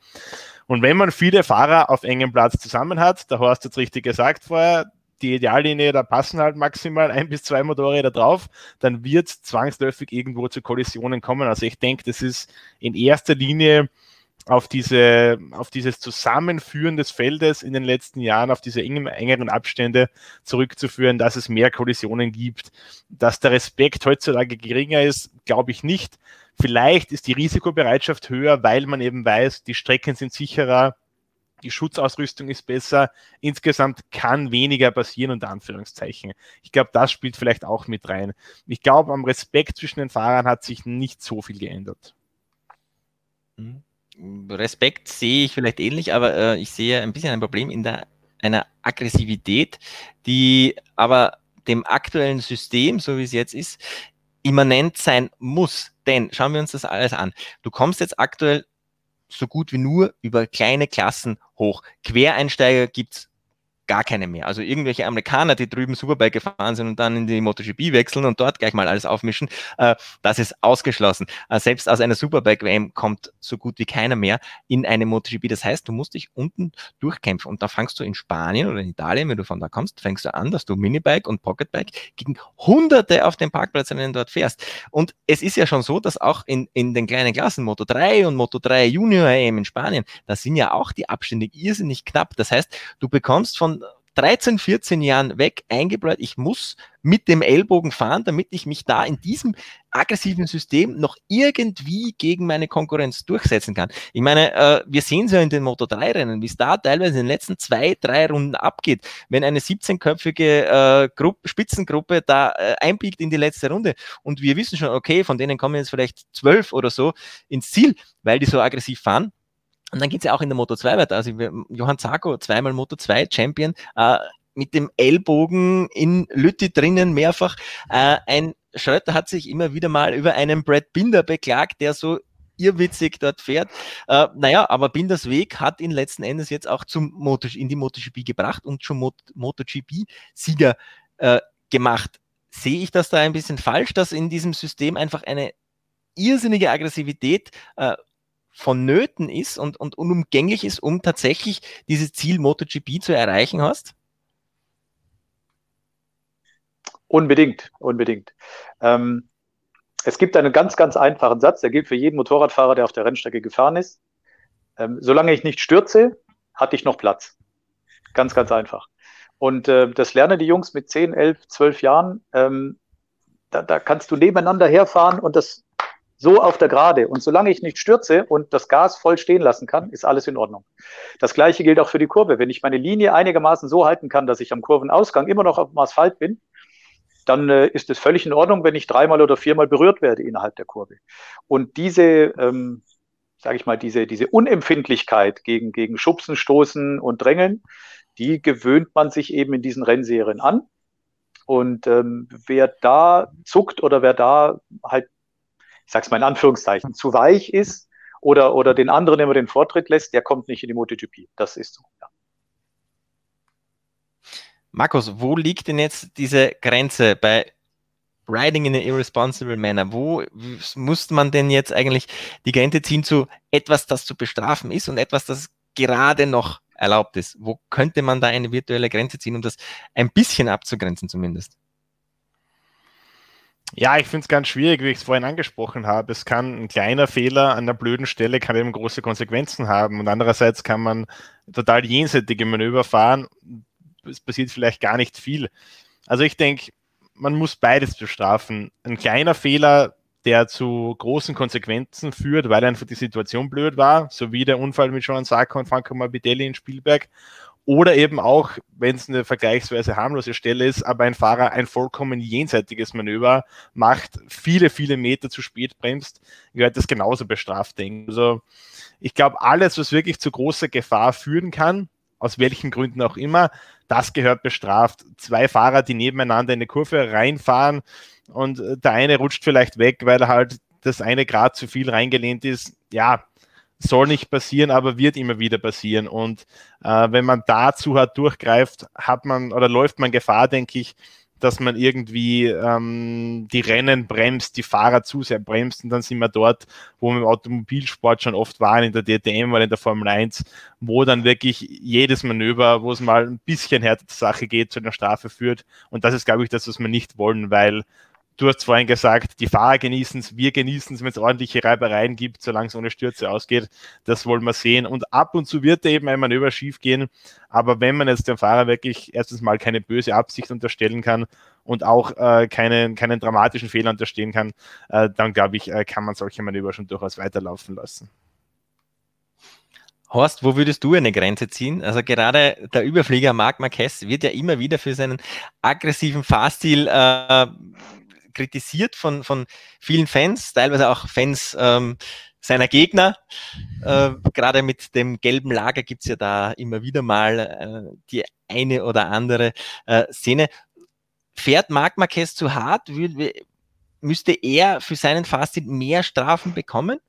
Und wenn man viele Fahrer auf engem Platz zusammen hat, der Horst hat es richtig gesagt vorher, die Ideallinie, da passen halt maximal ein bis zwei Motorräder drauf, dann wird zwangsläufig irgendwo zu Kollisionen kommen. Also ich denke, das ist in erster Linie auf, diese, auf dieses Zusammenführen des Feldes in den letzten Jahren, auf diese engen, engeren Abstände zurückzuführen, dass es mehr Kollisionen gibt. Dass der Respekt heutzutage geringer ist, glaube ich nicht. Vielleicht ist die Risikobereitschaft höher, weil man eben weiß, die Strecken sind sicherer, die Schutzausrüstung ist besser. Insgesamt kann weniger passieren, unter Anführungszeichen. Ich glaube, das spielt vielleicht auch mit rein. Ich glaube, am Respekt zwischen den Fahrern hat sich nicht so viel geändert. Mhm. Respekt sehe ich vielleicht ähnlich, aber äh, ich sehe ein bisschen ein Problem in der, einer Aggressivität, die aber dem aktuellen System, so wie es jetzt ist, immanent sein muss. Denn schauen wir uns das alles an. Du kommst jetzt aktuell so gut wie nur über kleine Klassen hoch. Quereinsteiger gibt's gar keine mehr. Also irgendwelche Amerikaner, die drüben Superbike gefahren sind und dann in die MotoGP wechseln und dort gleich mal alles aufmischen, äh, das ist ausgeschlossen. Äh, selbst aus einer Superbike-WM kommt so gut wie keiner mehr in eine MotoGP. Das heißt, du musst dich unten durchkämpfen und da fangst du in Spanien oder in Italien, wenn du von da kommst, fängst du an, dass du Minibike und Pocketbike gegen Hunderte auf dem Parkplatz dort fährst. Und es ist ja schon so, dass auch in, in den kleinen Klassen Moto 3 und Moto 3 Junior EM in Spanien, da sind ja auch die Abstände irrsinnig knapp. Das heißt, du bekommst von 13, 14 Jahren weg eingebläut, ich muss mit dem Ellbogen fahren, damit ich mich da in diesem aggressiven System noch irgendwie gegen meine Konkurrenz durchsetzen kann. Ich meine, äh, wir sehen es ja in den Moto3-Rennen, wie es da teilweise in den letzten zwei, drei Runden abgeht, wenn eine 17-köpfige äh, Spitzengruppe da äh, einbiegt in die letzte Runde und wir wissen schon, okay, von denen kommen jetzt vielleicht zwölf oder so ins Ziel, weil die so aggressiv fahren und dann geht es ja auch in der Moto 2 weiter. Also Johann Zarko, zweimal Moto 2 Champion, äh, mit dem Ellbogen in Lütti drinnen mehrfach. Äh, ein Schröter hat sich immer wieder mal über einen Brad Binder beklagt, der so irrwitzig dort fährt. Äh, naja, aber Binders Weg hat ihn letzten Endes jetzt auch zum Moto, in die MotoGP gebracht und zum Mot MotoGP-Sieger äh, gemacht. Sehe ich das da ein bisschen falsch, dass in diesem System einfach eine irrsinnige Aggressivität äh, vonnöten ist und, und unumgänglich ist, um tatsächlich dieses Ziel MotoGP zu erreichen hast? Unbedingt, unbedingt. Ähm, es gibt einen ganz, ganz einfachen Satz, der gilt für jeden Motorradfahrer, der auf der Rennstrecke gefahren ist. Ähm, solange ich nicht stürze, hatte ich noch Platz. Ganz, ganz einfach. Und äh, das lernen die Jungs mit 10, 11, 12 Jahren. Ähm, da, da kannst du nebeneinander herfahren und das so auf der Gerade. Und solange ich nicht stürze und das Gas voll stehen lassen kann, ist alles in Ordnung. Das gleiche gilt auch für die Kurve. Wenn ich meine Linie einigermaßen so halten kann, dass ich am Kurvenausgang immer noch auf dem Asphalt bin, dann äh, ist es völlig in Ordnung, wenn ich dreimal oder viermal berührt werde innerhalb der Kurve. Und diese, ähm, sage ich mal, diese, diese Unempfindlichkeit gegen, gegen Schubsen, Stoßen und Drängeln, die gewöhnt man sich eben in diesen Rennserien an. Und ähm, wer da zuckt oder wer da halt ich sage es mal in Anführungszeichen, zu weich ist oder, oder den anderen immer den Vortritt lässt, der kommt nicht in die MotoGP. Das ist so. Ja. Markus, wo liegt denn jetzt diese Grenze bei Riding in an irresponsible manner? Wo muss man denn jetzt eigentlich die Grenze ziehen zu etwas, das zu bestrafen ist und etwas, das gerade noch erlaubt ist? Wo könnte man da eine virtuelle Grenze ziehen, um das ein bisschen abzugrenzen zumindest? Ja, ich finde es ganz schwierig, wie ich es vorhin angesprochen habe. Es kann ein kleiner Fehler an einer blöden Stelle kann eben große Konsequenzen haben. Und andererseits kann man total jenseitige Manöver fahren. Es passiert vielleicht gar nicht viel. Also ich denke, man muss beides bestrafen. Ein kleiner Fehler, der zu großen Konsequenzen führt, weil einfach die Situation blöd war, so wie der Unfall mit Joan Sarko und Franco Morbidelli in Spielberg. Oder eben auch, wenn es eine vergleichsweise harmlose Stelle ist, aber ein Fahrer ein vollkommen jenseitiges Manöver macht, viele, viele Meter zu spät bremst, gehört das genauso bestraft, denken. Also ich glaube, alles, was wirklich zu großer Gefahr führen kann, aus welchen Gründen auch immer, das gehört bestraft. Zwei Fahrer, die nebeneinander in eine Kurve reinfahren und der eine rutscht vielleicht weg, weil er halt das eine Grad zu viel reingelehnt ist, ja, soll nicht passieren, aber wird immer wieder passieren. Und äh, wenn man dazu hart durchgreift, hat man oder läuft man Gefahr, denke ich, dass man irgendwie ähm, die Rennen bremst, die Fahrer zu sehr bremst und dann sind wir dort, wo wir im Automobilsport schon oft waren, in der DTM oder in der Formel 1, wo dann wirklich jedes Manöver, wo es mal ein bisschen härter zur Sache geht, zu einer Strafe führt. Und das ist, glaube ich, das, was wir nicht wollen, weil du hast vorhin gesagt, die Fahrer genießen es, wir genießen es, wenn es ordentliche Reibereien gibt, solange es ohne Stürze ausgeht. Das wollen wir sehen. Und ab und zu wird eben ein Manöver schief gehen. Aber wenn man jetzt dem Fahrer wirklich erstens mal keine böse Absicht unterstellen kann und auch äh, keinen, keinen dramatischen Fehler unterstehen kann, äh, dann glaube ich, äh, kann man solche Manöver schon durchaus weiterlaufen lassen. Horst, wo würdest du eine Grenze ziehen? Also gerade der Überflieger Marc Marquez wird ja immer wieder für seinen aggressiven Fahrstil äh, kritisiert von, von vielen Fans, teilweise auch Fans ähm, seiner Gegner. Äh, gerade mit dem gelben Lager gibt's ja da immer wieder mal äh, die eine oder andere äh, Szene. Fährt Marc Marquez zu hart? Müsste er für seinen Fahrstil mehr Strafen bekommen?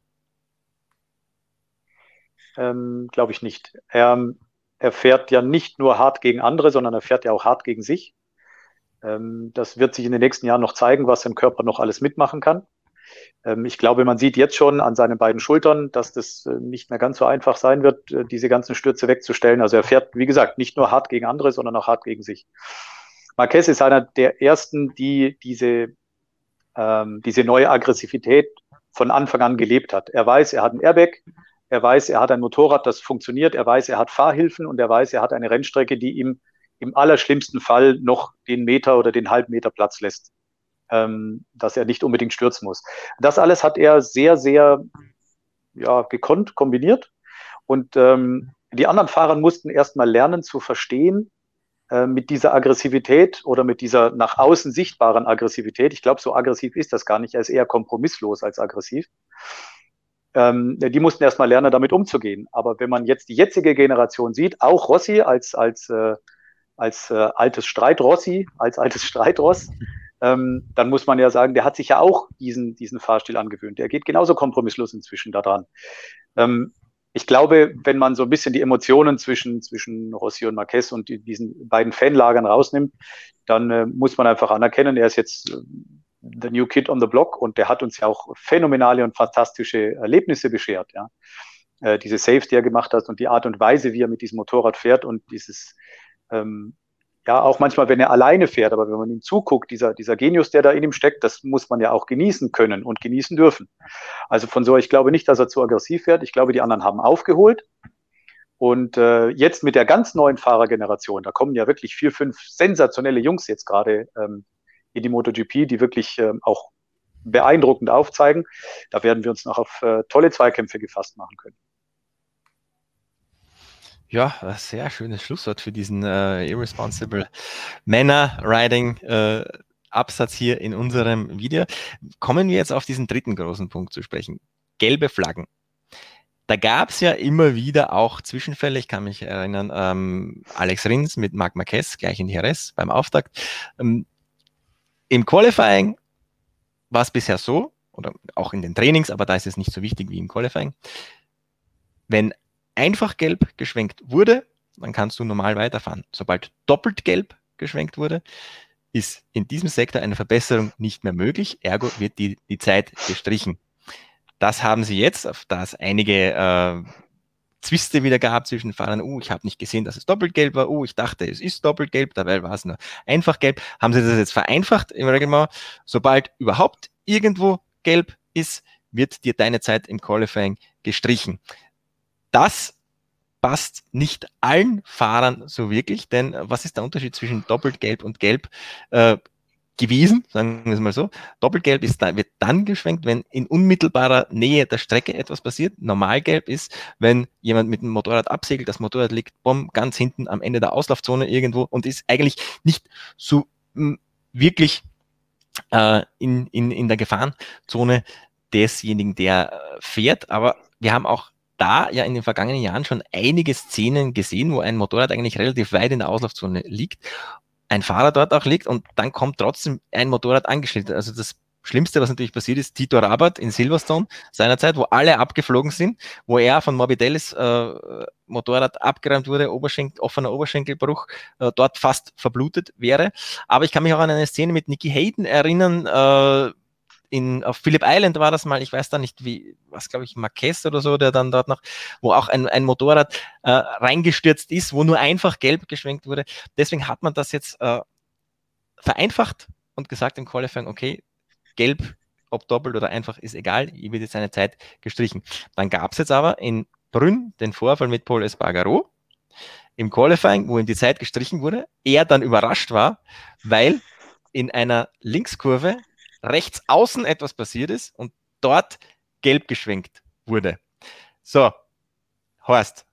Ähm, Glaube ich nicht. Er, er fährt ja nicht nur hart gegen andere, sondern er fährt ja auch hart gegen sich. Ähm, das wird sich in den nächsten Jahren noch zeigen, was sein Körper noch alles mitmachen kann. Ähm, ich glaube, man sieht jetzt schon an seinen beiden Schultern, dass das äh, nicht mehr ganz so einfach sein wird, äh, diese ganzen Stürze wegzustellen. Also er fährt, wie gesagt, nicht nur hart gegen andere, sondern auch hart gegen sich. Marquez ist einer der ersten, die diese, ähm, diese neue Aggressivität von Anfang an gelebt hat. Er weiß, er hat ein Airbag, er weiß, er hat ein Motorrad, das funktioniert, er weiß, er hat Fahrhilfen und er weiß, er hat eine Rennstrecke, die ihm im allerschlimmsten Fall noch den Meter oder den halben Meter Platz lässt, ähm, dass er nicht unbedingt stürzen muss. Das alles hat er sehr, sehr ja, gekonnt kombiniert. Und ähm, die anderen Fahrer mussten erstmal lernen zu verstehen, äh, mit dieser Aggressivität oder mit dieser nach außen sichtbaren Aggressivität. Ich glaube, so aggressiv ist das gar nicht. Er ist eher kompromisslos als aggressiv. Ähm, die mussten erstmal lernen, damit umzugehen. Aber wenn man jetzt die jetzige Generation sieht, auch Rossi als, als äh, als äh, altes Streitrossi, als altes Streitross, ähm, dann muss man ja sagen, der hat sich ja auch diesen, diesen Fahrstil angewöhnt. Der geht genauso kompromisslos inzwischen daran. Ähm, ich glaube, wenn man so ein bisschen die Emotionen zwischen, zwischen Rossi und Marquez und die, diesen beiden Fanlagern rausnimmt, dann äh, muss man einfach anerkennen, er ist jetzt äh, the new kid on the block und der hat uns ja auch phänomenale und fantastische Erlebnisse beschert. Ja. Äh, diese Saves, die er gemacht hat und die Art und Weise, wie er mit diesem Motorrad fährt und dieses, ähm, ja, auch manchmal, wenn er alleine fährt, aber wenn man ihm zuguckt, dieser, dieser Genius, der da in ihm steckt, das muss man ja auch genießen können und genießen dürfen. Also von so, ich glaube nicht, dass er zu aggressiv fährt. Ich glaube, die anderen haben aufgeholt. Und äh, jetzt mit der ganz neuen Fahrergeneration, da kommen ja wirklich vier, fünf sensationelle Jungs jetzt gerade ähm, in die MotoGP, die wirklich ähm, auch beeindruckend aufzeigen. Da werden wir uns noch auf äh, tolle Zweikämpfe gefasst machen können. Ja, sehr schönes Schlusswort für diesen äh, Irresponsible Männer Riding äh, Absatz hier in unserem Video. Kommen wir jetzt auf diesen dritten großen Punkt zu sprechen. Gelbe Flaggen. Da gab es ja immer wieder auch Zwischenfälle. Ich kann mich erinnern, ähm, Alex Rins mit Marc Marquez gleich in Jerez beim Auftakt. Ähm, Im Qualifying war es bisher so, oder auch in den Trainings, aber da ist es nicht so wichtig wie im Qualifying. Wenn einfach gelb geschwenkt wurde, dann kannst du normal weiterfahren. Sobald doppelt gelb geschwenkt wurde, ist in diesem Sektor eine Verbesserung nicht mehr möglich, ergo wird die, die Zeit gestrichen. Das haben sie jetzt, auf das einige äh, Zwiste wieder gab zwischen Fahrern, oh, ich habe nicht gesehen, dass es doppelt gelb war, oh, ich dachte, es ist doppelt gelb, dabei war es nur einfach gelb. Haben sie das jetzt vereinfacht im Reglement? Sobald überhaupt irgendwo gelb ist, wird dir deine Zeit im Qualifying gestrichen. Das passt nicht allen Fahrern so wirklich, denn äh, was ist der Unterschied zwischen doppelt gelb und gelb äh, gewesen, sagen wir es mal so. Doppelgelb ist wird dann geschwenkt, wenn in unmittelbarer Nähe der Strecke etwas passiert. Normalgelb ist, wenn jemand mit dem Motorrad absegelt, das Motorrad liegt bumm, ganz hinten am Ende der Auslaufzone irgendwo und ist eigentlich nicht so mh, hm, wirklich äh, in, in, in der Gefahrenzone desjenigen, der äh, fährt. Aber wir haben auch da ja in den vergangenen Jahren schon einige Szenen gesehen, wo ein Motorrad eigentlich relativ weit in der Auslaufzone liegt, ein Fahrer dort auch liegt und dann kommt trotzdem ein Motorrad angeschnitten. Also das Schlimmste, was natürlich passiert ist, Tito Rabat in Silverstone seinerzeit, wo alle abgeflogen sind, wo er von Morbidellis äh, Motorrad abgeräumt wurde, Oberschenkel, offener Oberschenkelbruch, äh, dort fast verblutet wäre. Aber ich kann mich auch an eine Szene mit Nicky Hayden erinnern, äh, in, auf Phillip Island war das mal, ich weiß da nicht wie, was glaube ich, Marquez oder so, der dann dort noch, wo auch ein, ein Motorrad äh, reingestürzt ist, wo nur einfach gelb geschwenkt wurde. Deswegen hat man das jetzt äh, vereinfacht und gesagt im Qualifying, okay, gelb, ob doppelt oder einfach, ist egal, hier wird jetzt eine Zeit gestrichen. Dann gab es jetzt aber in Brünn den Vorfall mit Paul Espargaro im Qualifying, wo ihm die Zeit gestrichen wurde, er dann überrascht war, weil in einer Linkskurve rechts außen etwas passiert ist und dort gelb geschwenkt wurde. So, Horst,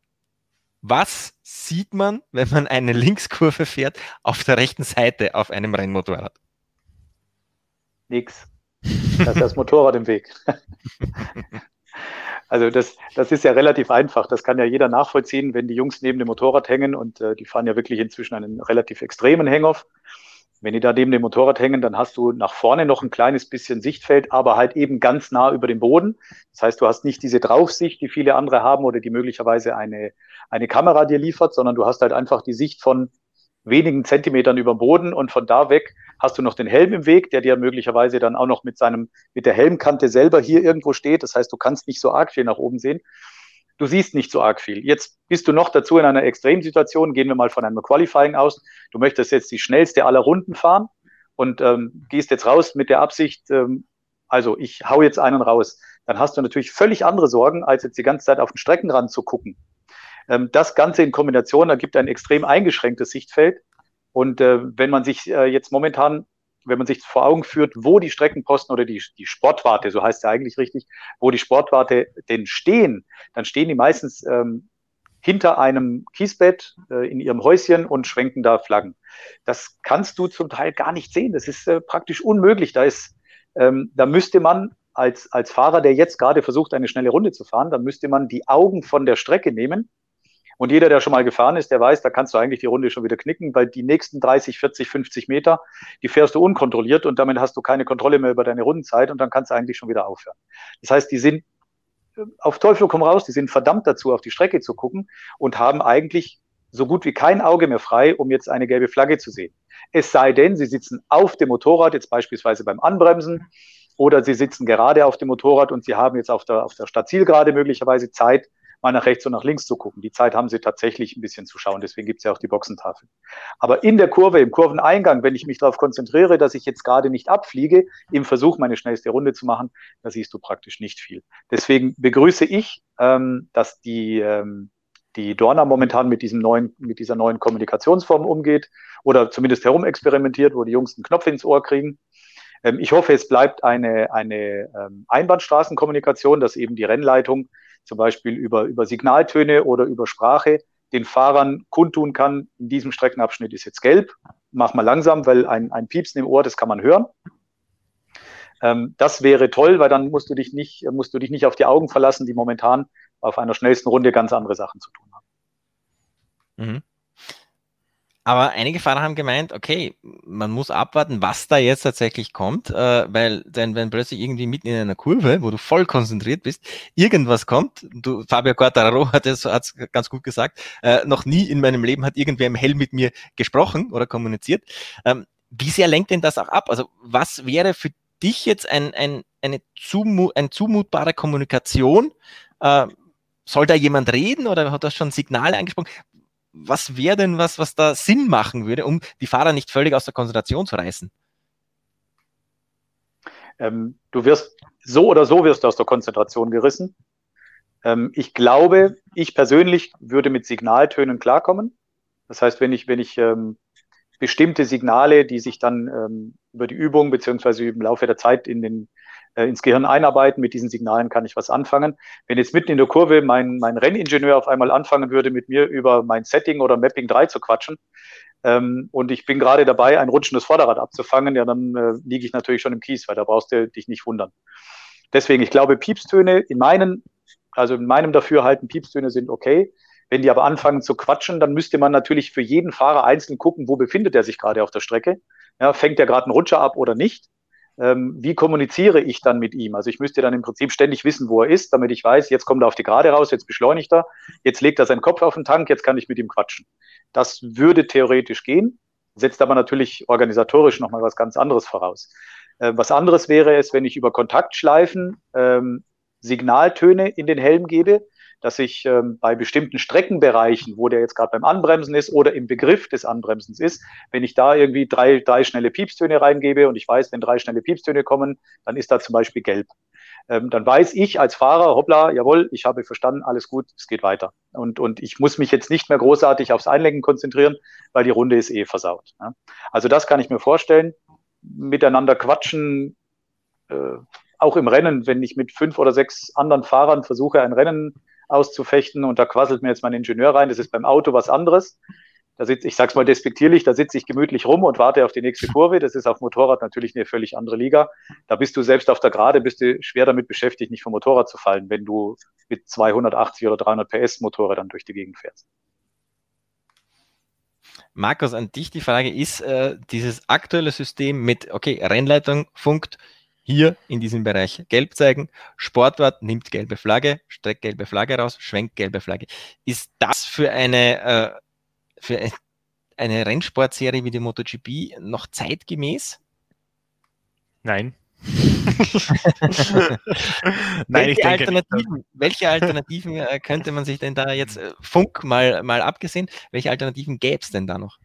was sieht man, wenn man eine Linkskurve fährt auf der rechten Seite auf einem Rennmotorrad? Nix. Da ist das Motorrad im Weg. Also das, das ist ja relativ einfach. Das kann ja jeder nachvollziehen, wenn die Jungs neben dem Motorrad hängen und äh, die fahren ja wirklich inzwischen einen relativ extremen Hangoff. Wenn die da neben dem Motorrad hängen, dann hast du nach vorne noch ein kleines bisschen Sichtfeld, aber halt eben ganz nah über dem Boden. Das heißt, du hast nicht diese Draufsicht, die viele andere haben oder die möglicherweise eine, eine Kamera dir liefert, sondern du hast halt einfach die Sicht von wenigen Zentimetern über dem Boden und von da weg hast du noch den Helm im Weg, der dir möglicherweise dann auch noch mit seinem, mit der Helmkante selber hier irgendwo steht. Das heißt, du kannst nicht so arg viel nach oben sehen du siehst nicht so arg viel. Jetzt bist du noch dazu in einer Extremsituation, gehen wir mal von einem Qualifying aus. Du möchtest jetzt die schnellste aller Runden fahren und ähm, gehst jetzt raus mit der Absicht, ähm, also ich hau jetzt einen raus. Dann hast du natürlich völlig andere Sorgen, als jetzt die ganze Zeit auf den Streckenrand zu gucken. Ähm, das Ganze in Kombination ergibt ein extrem eingeschränktes Sichtfeld. Und äh, wenn man sich äh, jetzt momentan wenn man sich vor Augen führt, wo die Streckenposten oder die, die Sportwarte, so heißt ja eigentlich richtig, wo die Sportwarte denn stehen, dann stehen die meistens ähm, hinter einem Kiesbett äh, in ihrem Häuschen und schwenken da Flaggen. Das kannst du zum Teil gar nicht sehen. Das ist äh, praktisch unmöglich. Da ist, ähm, da müsste man als, als Fahrer, der jetzt gerade versucht, eine schnelle Runde zu fahren, dann müsste man die Augen von der Strecke nehmen und jeder, der schon mal gefahren ist, der weiß, da kannst du eigentlich die Runde schon wieder knicken, weil die nächsten 30, 40, 50 Meter, die fährst du unkontrolliert und damit hast du keine Kontrolle mehr über deine Rundenzeit und dann kannst du eigentlich schon wieder aufhören. Das heißt, die sind äh, auf Teufel komm raus, die sind verdammt dazu, auf die Strecke zu gucken und haben eigentlich so gut wie kein Auge mehr frei, um jetzt eine gelbe Flagge zu sehen. Es sei denn, sie sitzen auf dem Motorrad, jetzt beispielsweise beim Anbremsen, oder sie sitzen gerade auf dem Motorrad und sie haben jetzt auf der, auf der Stadtzielgerade möglicherweise Zeit, mal nach rechts und nach links zu gucken. Die Zeit haben sie tatsächlich ein bisschen zu schauen, deswegen gibt es ja auch die Boxentafel. Aber in der Kurve, im Kurveneingang, wenn ich mich darauf konzentriere, dass ich jetzt gerade nicht abfliege, im Versuch, meine schnellste Runde zu machen, da siehst du praktisch nicht viel. Deswegen begrüße ich, ähm, dass die, ähm, die Dorna momentan mit, diesem neuen, mit dieser neuen Kommunikationsform umgeht oder zumindest herumexperimentiert, wo die Jungs einen Knopf ins Ohr kriegen. Ähm, ich hoffe, es bleibt eine, eine ähm, Einbahnstraßenkommunikation, dass eben die Rennleitung zum Beispiel über, über Signaltöne oder über Sprache den Fahrern kundtun kann, in diesem Streckenabschnitt ist jetzt gelb, mach mal langsam, weil ein, ein Piepsen im Ohr, das kann man hören. Ähm, das wäre toll, weil dann musst du dich nicht, musst du dich nicht auf die Augen verlassen, die momentan auf einer schnellsten Runde ganz andere Sachen zu tun haben. Mhm. Aber einige Fahrer haben gemeint, okay, man muss abwarten, was da jetzt tatsächlich kommt, äh, weil denn, wenn plötzlich irgendwie mitten in einer Kurve, wo du voll konzentriert bist, irgendwas kommt, du, Fabio Quartararo hat es hat's ganz gut gesagt, äh, noch nie in meinem Leben hat irgendwer im Helm mit mir gesprochen oder kommuniziert. Ähm, wie sehr lenkt denn das auch ab? Also was wäre für dich jetzt ein, ein, eine zumu ein zumutbare Kommunikation? Äh, soll da jemand reden oder hat das schon Signale angesprochen? Was wäre denn was, was da Sinn machen würde, um die Fahrer nicht völlig aus der Konzentration zu reißen? Ähm, du wirst so oder so wirst du aus der Konzentration gerissen. Ähm, ich glaube, ich persönlich würde mit Signaltönen klarkommen. Das heißt, wenn ich, wenn ich ähm, bestimmte Signale, die sich dann ähm, über die Übung beziehungsweise im Laufe der Zeit in den äh, ins Gehirn einarbeiten. Mit diesen Signalen kann ich was anfangen. Wenn jetzt mitten in der Kurve mein, mein Renningenieur auf einmal anfangen würde, mit mir über mein Setting oder Mapping 3 zu quatschen, ähm, und ich bin gerade dabei, ein rutschendes Vorderrad abzufangen, ja, dann äh, liege ich natürlich schon im Kies, weil da brauchst du dich nicht wundern. Deswegen, ich glaube, Piepstöne in meinen, also in meinem Dafürhalten, Piepstöne sind okay. Wenn die aber anfangen zu quatschen, dann müsste man natürlich für jeden Fahrer einzeln gucken, wo befindet er sich gerade auf der Strecke. Ja, fängt er gerade einen Rutscher ab oder nicht? Ähm, wie kommuniziere ich dann mit ihm? Also ich müsste dann im Prinzip ständig wissen, wo er ist, damit ich weiß, jetzt kommt er auf die Gerade raus, jetzt beschleunigt er, jetzt legt er seinen Kopf auf den Tank, jetzt kann ich mit ihm quatschen. Das würde theoretisch gehen, setzt aber natürlich organisatorisch nochmal was ganz anderes voraus. Äh, was anderes wäre es, wenn ich über Kontaktschleifen ähm, Signaltöne in den Helm gebe, dass ich ähm, bei bestimmten Streckenbereichen, wo der jetzt gerade beim Anbremsen ist oder im Begriff des Anbremsens ist, wenn ich da irgendwie drei, drei schnelle Piepstöne reingebe und ich weiß, wenn drei schnelle Piepstöne kommen, dann ist da zum Beispiel gelb. Ähm, dann weiß ich als Fahrer, hoppla, jawohl, ich habe verstanden, alles gut, es geht weiter. Und, und ich muss mich jetzt nicht mehr großartig aufs Einlenken konzentrieren, weil die Runde ist eh versaut. Ja. Also das kann ich mir vorstellen. Miteinander quatschen, äh, auch im Rennen, wenn ich mit fünf oder sechs anderen Fahrern versuche, ein Rennen auszufechten und da quasselt mir jetzt mein Ingenieur rein. Das ist beim Auto was anderes. Da sitze ich, sag's mal despektierlich, da sitze ich gemütlich rum und warte auf die nächste Kurve. Das ist auf Motorrad natürlich eine völlig andere Liga. Da bist du selbst auf der Gerade, bist du schwer damit beschäftigt, nicht vom Motorrad zu fallen, wenn du mit 280 oder 300 PS Motorrädern durch die Gegend fährst. Markus, an dich die Frage, ist äh, dieses aktuelle System mit, okay, Rennleitung funkt, hier in diesem Bereich gelb zeigen. Sportwart nimmt gelbe Flagge, streckt gelbe Flagge raus, schwenkt gelbe Flagge. Ist das für eine, äh, für eine Rennsportserie wie die MotoGP noch zeitgemäß? Nein. Nein, welche, Alternativen, welche Alternativen äh, könnte man sich denn da jetzt, äh, Funk mal, mal abgesehen, welche Alternativen gäbe es denn da noch?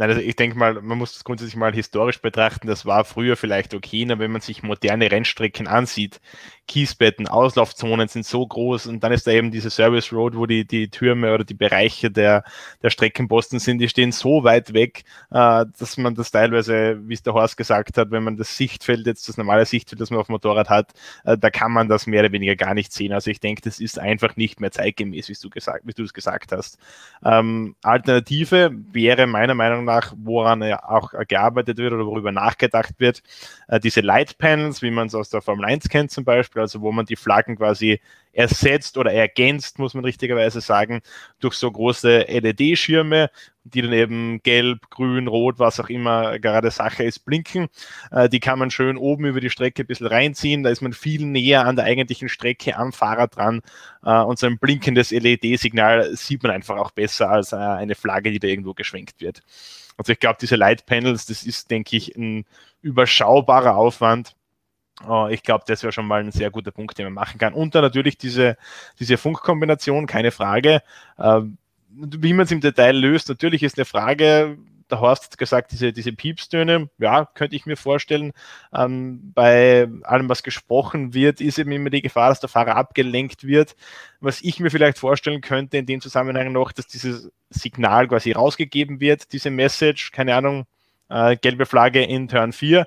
Nein, also ich denke mal, man muss das grundsätzlich mal historisch betrachten. Das war früher vielleicht okay, aber wenn man sich moderne Rennstrecken ansieht, Kiesbetten, Auslaufzonen sind so groß und dann ist da eben diese Service Road, wo die, die Türme oder die Bereiche der, der Streckenposten sind, die stehen so weit weg, äh, dass man das teilweise, wie es der Horst gesagt hat, wenn man das Sichtfeld, jetzt das normale Sichtfeld, das man auf dem Motorrad hat, äh, da kann man das mehr oder weniger gar nicht sehen. Also ich denke, das ist einfach nicht mehr zeitgemäß, wie du gesagt, wie du es gesagt hast. Ähm, Alternative wäre meiner Meinung nach, woran ja auch gearbeitet wird oder worüber nachgedacht wird, äh, diese Light Panels, wie man es aus der Formel 1 kennt zum Beispiel, also wo man die Flaggen quasi ersetzt oder ergänzt, muss man richtigerweise sagen, durch so große LED-Schirme, die dann eben gelb, grün, rot, was auch immer gerade Sache ist, blinken. Äh, die kann man schön oben über die Strecke ein bisschen reinziehen. Da ist man viel näher an der eigentlichen Strecke am Fahrrad dran. Äh, und so ein blinkendes LED-Signal sieht man einfach auch besser als äh, eine Flagge, die da irgendwo geschwenkt wird. Also ich glaube, diese Light Panels, das ist, denke ich, ein überschaubarer Aufwand Uh, ich glaube, das wäre schon mal ein sehr guter Punkt, den man machen kann. Und dann natürlich diese, diese Funkkombination, keine Frage. Uh, wie man es im Detail löst, natürlich ist eine Frage, der Horst hat gesagt, diese, diese Piepstöne, ja, könnte ich mir vorstellen. Ähm, bei allem, was gesprochen wird, ist eben immer die Gefahr, dass der Fahrer abgelenkt wird. Was ich mir vielleicht vorstellen könnte in dem Zusammenhang noch, dass dieses Signal quasi rausgegeben wird, diese Message, keine Ahnung, äh, gelbe Flagge in Turn 4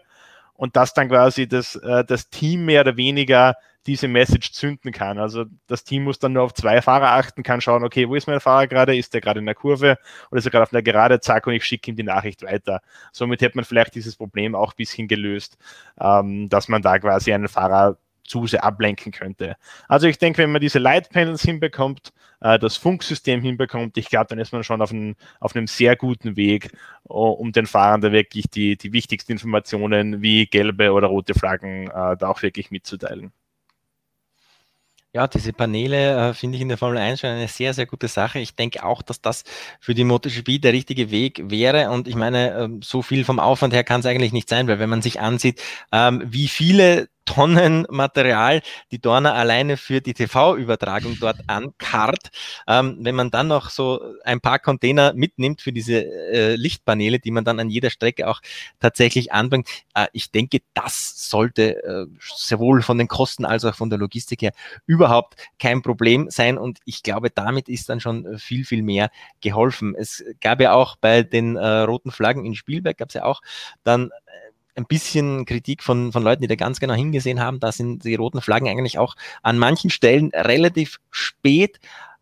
und dass dann quasi das, äh, das Team mehr oder weniger diese Message zünden kann. Also das Team muss dann nur auf zwei Fahrer achten, kann schauen, okay, wo ist mein Fahrer gerade? Ist der gerade in der Kurve oder ist er gerade auf einer Gerade? Zack, und ich schicke ihm die Nachricht weiter. Somit hätte man vielleicht dieses Problem auch ein bisschen gelöst, ähm, dass man da quasi einen Fahrer zu sehr ablenken könnte. Also ich denke, wenn man diese Light Panels hinbekommt, äh, das Funksystem hinbekommt, ich glaube, dann ist man schon auf, ein, auf einem sehr guten Weg, um den Fahrern da wirklich die, die wichtigsten Informationen wie gelbe oder rote Flaggen äh, da auch wirklich mitzuteilen. Ja, diese Paneele äh, finde ich in der Formel 1 schon eine sehr, sehr gute Sache. Ich denke auch, dass das für die MotoGP der richtige Weg wäre. Und ich meine, ähm, so viel vom Aufwand her kann es eigentlich nicht sein, weil wenn man sich ansieht, ähm, wie viele Tonnen Material, die Dorner alleine für die TV-Übertragung dort ankarrt. Ähm, wenn man dann noch so ein paar Container mitnimmt für diese äh, Lichtpaneele, die man dann an jeder Strecke auch tatsächlich anbringt, äh, ich denke, das sollte äh, sowohl von den Kosten als auch von der Logistik her überhaupt kein Problem sein. Und ich glaube, damit ist dann schon viel, viel mehr geholfen. Es gab ja auch bei den äh, roten Flaggen in Spielberg, gab es ja auch dann äh, ein bisschen Kritik von, von Leuten, die da ganz genau hingesehen haben. Da sind die roten Flaggen eigentlich auch an manchen Stellen relativ spät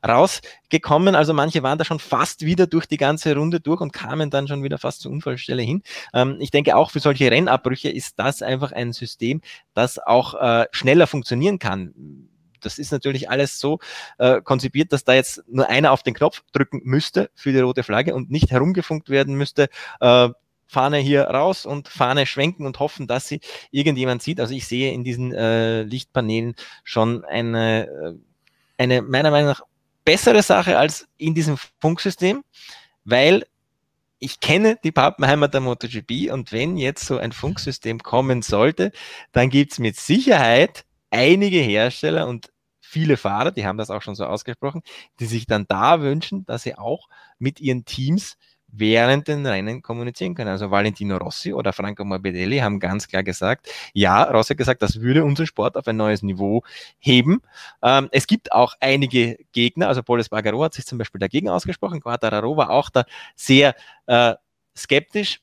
rausgekommen. Also manche waren da schon fast wieder durch die ganze Runde durch und kamen dann schon wieder fast zur Unfallstelle hin. Ähm, ich denke auch für solche Rennabbrüche ist das einfach ein System, das auch äh, schneller funktionieren kann. Das ist natürlich alles so äh, konzipiert, dass da jetzt nur einer auf den Knopf drücken müsste für die rote Flagge und nicht herumgefunkt werden müsste. Äh, Fahne hier raus und Fahne schwenken und hoffen, dass sie irgendjemand sieht. Also ich sehe in diesen äh, Lichtpaneelen schon eine, äh, eine meiner Meinung nach bessere Sache als in diesem Funksystem, weil ich kenne die Pappenheimer der MotoGP und wenn jetzt so ein Funksystem kommen sollte, dann gibt es mit Sicherheit einige Hersteller und viele Fahrer, die haben das auch schon so ausgesprochen, die sich dann da wünschen, dass sie auch mit ihren Teams während den Rennen kommunizieren können. Also Valentino Rossi oder Franco Morbidelli haben ganz klar gesagt, ja, Rossi hat gesagt, das würde unseren Sport auf ein neues Niveau heben. Ähm, es gibt auch einige Gegner, also Poles Bagaro hat sich zum Beispiel dagegen ausgesprochen, Quattararo war auch da sehr äh, skeptisch.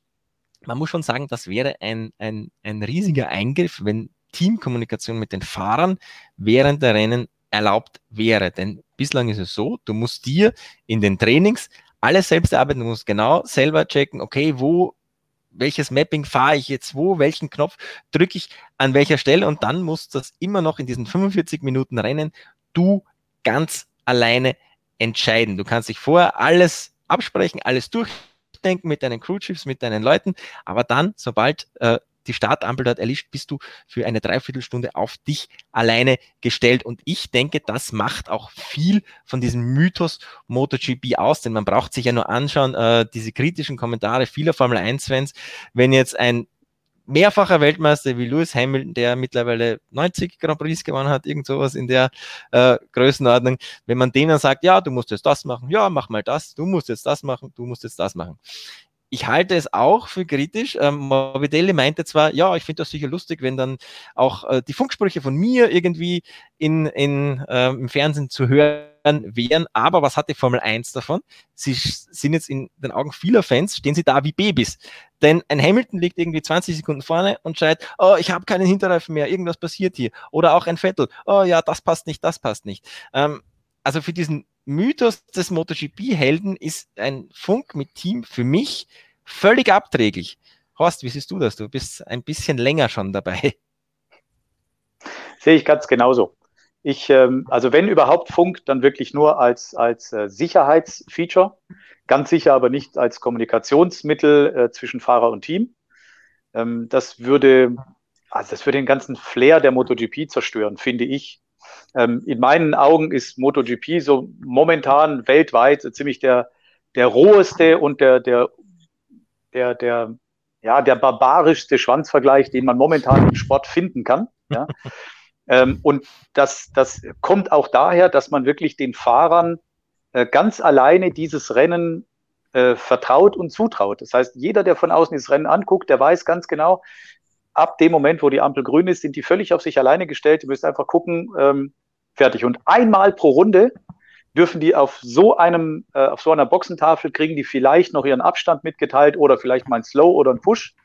Man muss schon sagen, das wäre ein, ein, ein riesiger Eingriff, wenn Teamkommunikation mit den Fahrern während der Rennen erlaubt wäre. Denn bislang ist es so, du musst dir in den Trainings alles selbst arbeiten, du musst genau selber checken, okay, wo, welches Mapping fahre ich jetzt wo, welchen Knopf drücke ich an welcher Stelle und dann musst du das immer noch in diesen 45 Minuten Rennen du ganz alleine entscheiden. Du kannst dich vorher alles absprechen, alles durchdenken mit deinen Crewchiefs, mit deinen Leuten, aber dann, sobald äh, die Startampel dort erlischt, bist du für eine Dreiviertelstunde auf dich alleine gestellt. Und ich denke, das macht auch viel von diesem Mythos MotoGP aus, denn man braucht sich ja nur anschauen, äh, diese kritischen Kommentare vieler Formel 1-Fans, wenn jetzt ein mehrfacher Weltmeister wie Lewis Hamilton, der mittlerweile 90 Grand Prix gewonnen hat, irgend sowas in der äh, Größenordnung, wenn man denen sagt, ja, du musst jetzt das machen, ja, mach mal das, du musst jetzt das machen, du musst jetzt das machen ich halte es auch für kritisch. Ähm, Morbidelli meinte zwar, ja, ich finde das sicher lustig, wenn dann auch äh, die Funksprüche von mir irgendwie in, in, äh, im Fernsehen zu hören wären, aber was hat die Formel 1 davon? Sie sind jetzt in den Augen vieler Fans, stehen sie da wie Babys. Denn ein Hamilton liegt irgendwie 20 Sekunden vorne und schreit, oh, ich habe keinen Hinterreifen mehr, irgendwas passiert hier. Oder auch ein Vettel, oh ja, das passt nicht, das passt nicht. Ähm, also für diesen Mythos des MotoGP-Helden ist ein Funk mit Team für mich völlig abträglich. Horst, wie siehst du das? Du bist ein bisschen länger schon dabei. Sehe ich ganz genauso. Ich, ähm, also wenn überhaupt Funk, dann wirklich nur als, als äh, Sicherheitsfeature. Ganz sicher aber nicht als Kommunikationsmittel äh, zwischen Fahrer und Team. Ähm, das würde, also das würde den ganzen Flair der MotoGP zerstören, finde ich. Ähm, in meinen Augen ist MotoGP so momentan weltweit so ziemlich der, der roheste und der, der, der, der, ja, der barbarischste Schwanzvergleich, den man momentan im Sport finden kann. Ja. ähm, und das, das kommt auch daher, dass man wirklich den Fahrern äh, ganz alleine dieses Rennen äh, vertraut und zutraut. Das heißt, jeder, der von außen dieses Rennen anguckt, der weiß ganz genau, ab dem Moment, wo die Ampel grün ist, sind die völlig auf sich alleine gestellt. Die müssen einfach gucken, ähm, fertig. Und einmal pro Runde dürfen die auf so einem, äh, auf so einer Boxentafel kriegen die vielleicht noch ihren Abstand mitgeteilt oder vielleicht mal ein Slow oder ein Push.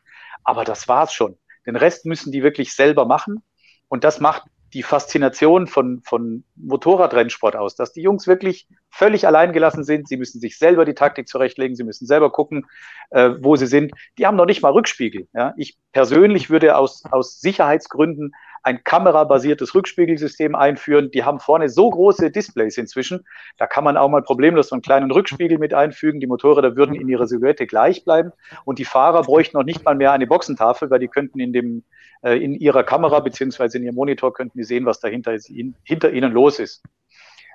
Aber das war's schon. Den Rest müssen die wirklich selber machen. Und das macht die Faszination von, von Motorradrennsport aus, dass die Jungs wirklich völlig allein gelassen sind. Sie müssen sich selber die Taktik zurechtlegen, sie müssen selber gucken, äh, wo sie sind. Die haben noch nicht mal Rückspiegel. Ja? Ich persönlich würde aus, aus Sicherheitsgründen ein kamerabasiertes Rückspiegelsystem einführen. Die haben vorne so große Displays inzwischen, da kann man auch mal problemlos so einen kleinen Rückspiegel mit einfügen. Die Motorräder würden in ihrer Silhouette gleich bleiben und die Fahrer bräuchten noch nicht mal mehr eine Boxentafel, weil die könnten in dem äh, in ihrer Kamera beziehungsweise in ihrem Monitor könnten die sehen, was dahinter hinter ihnen los ist.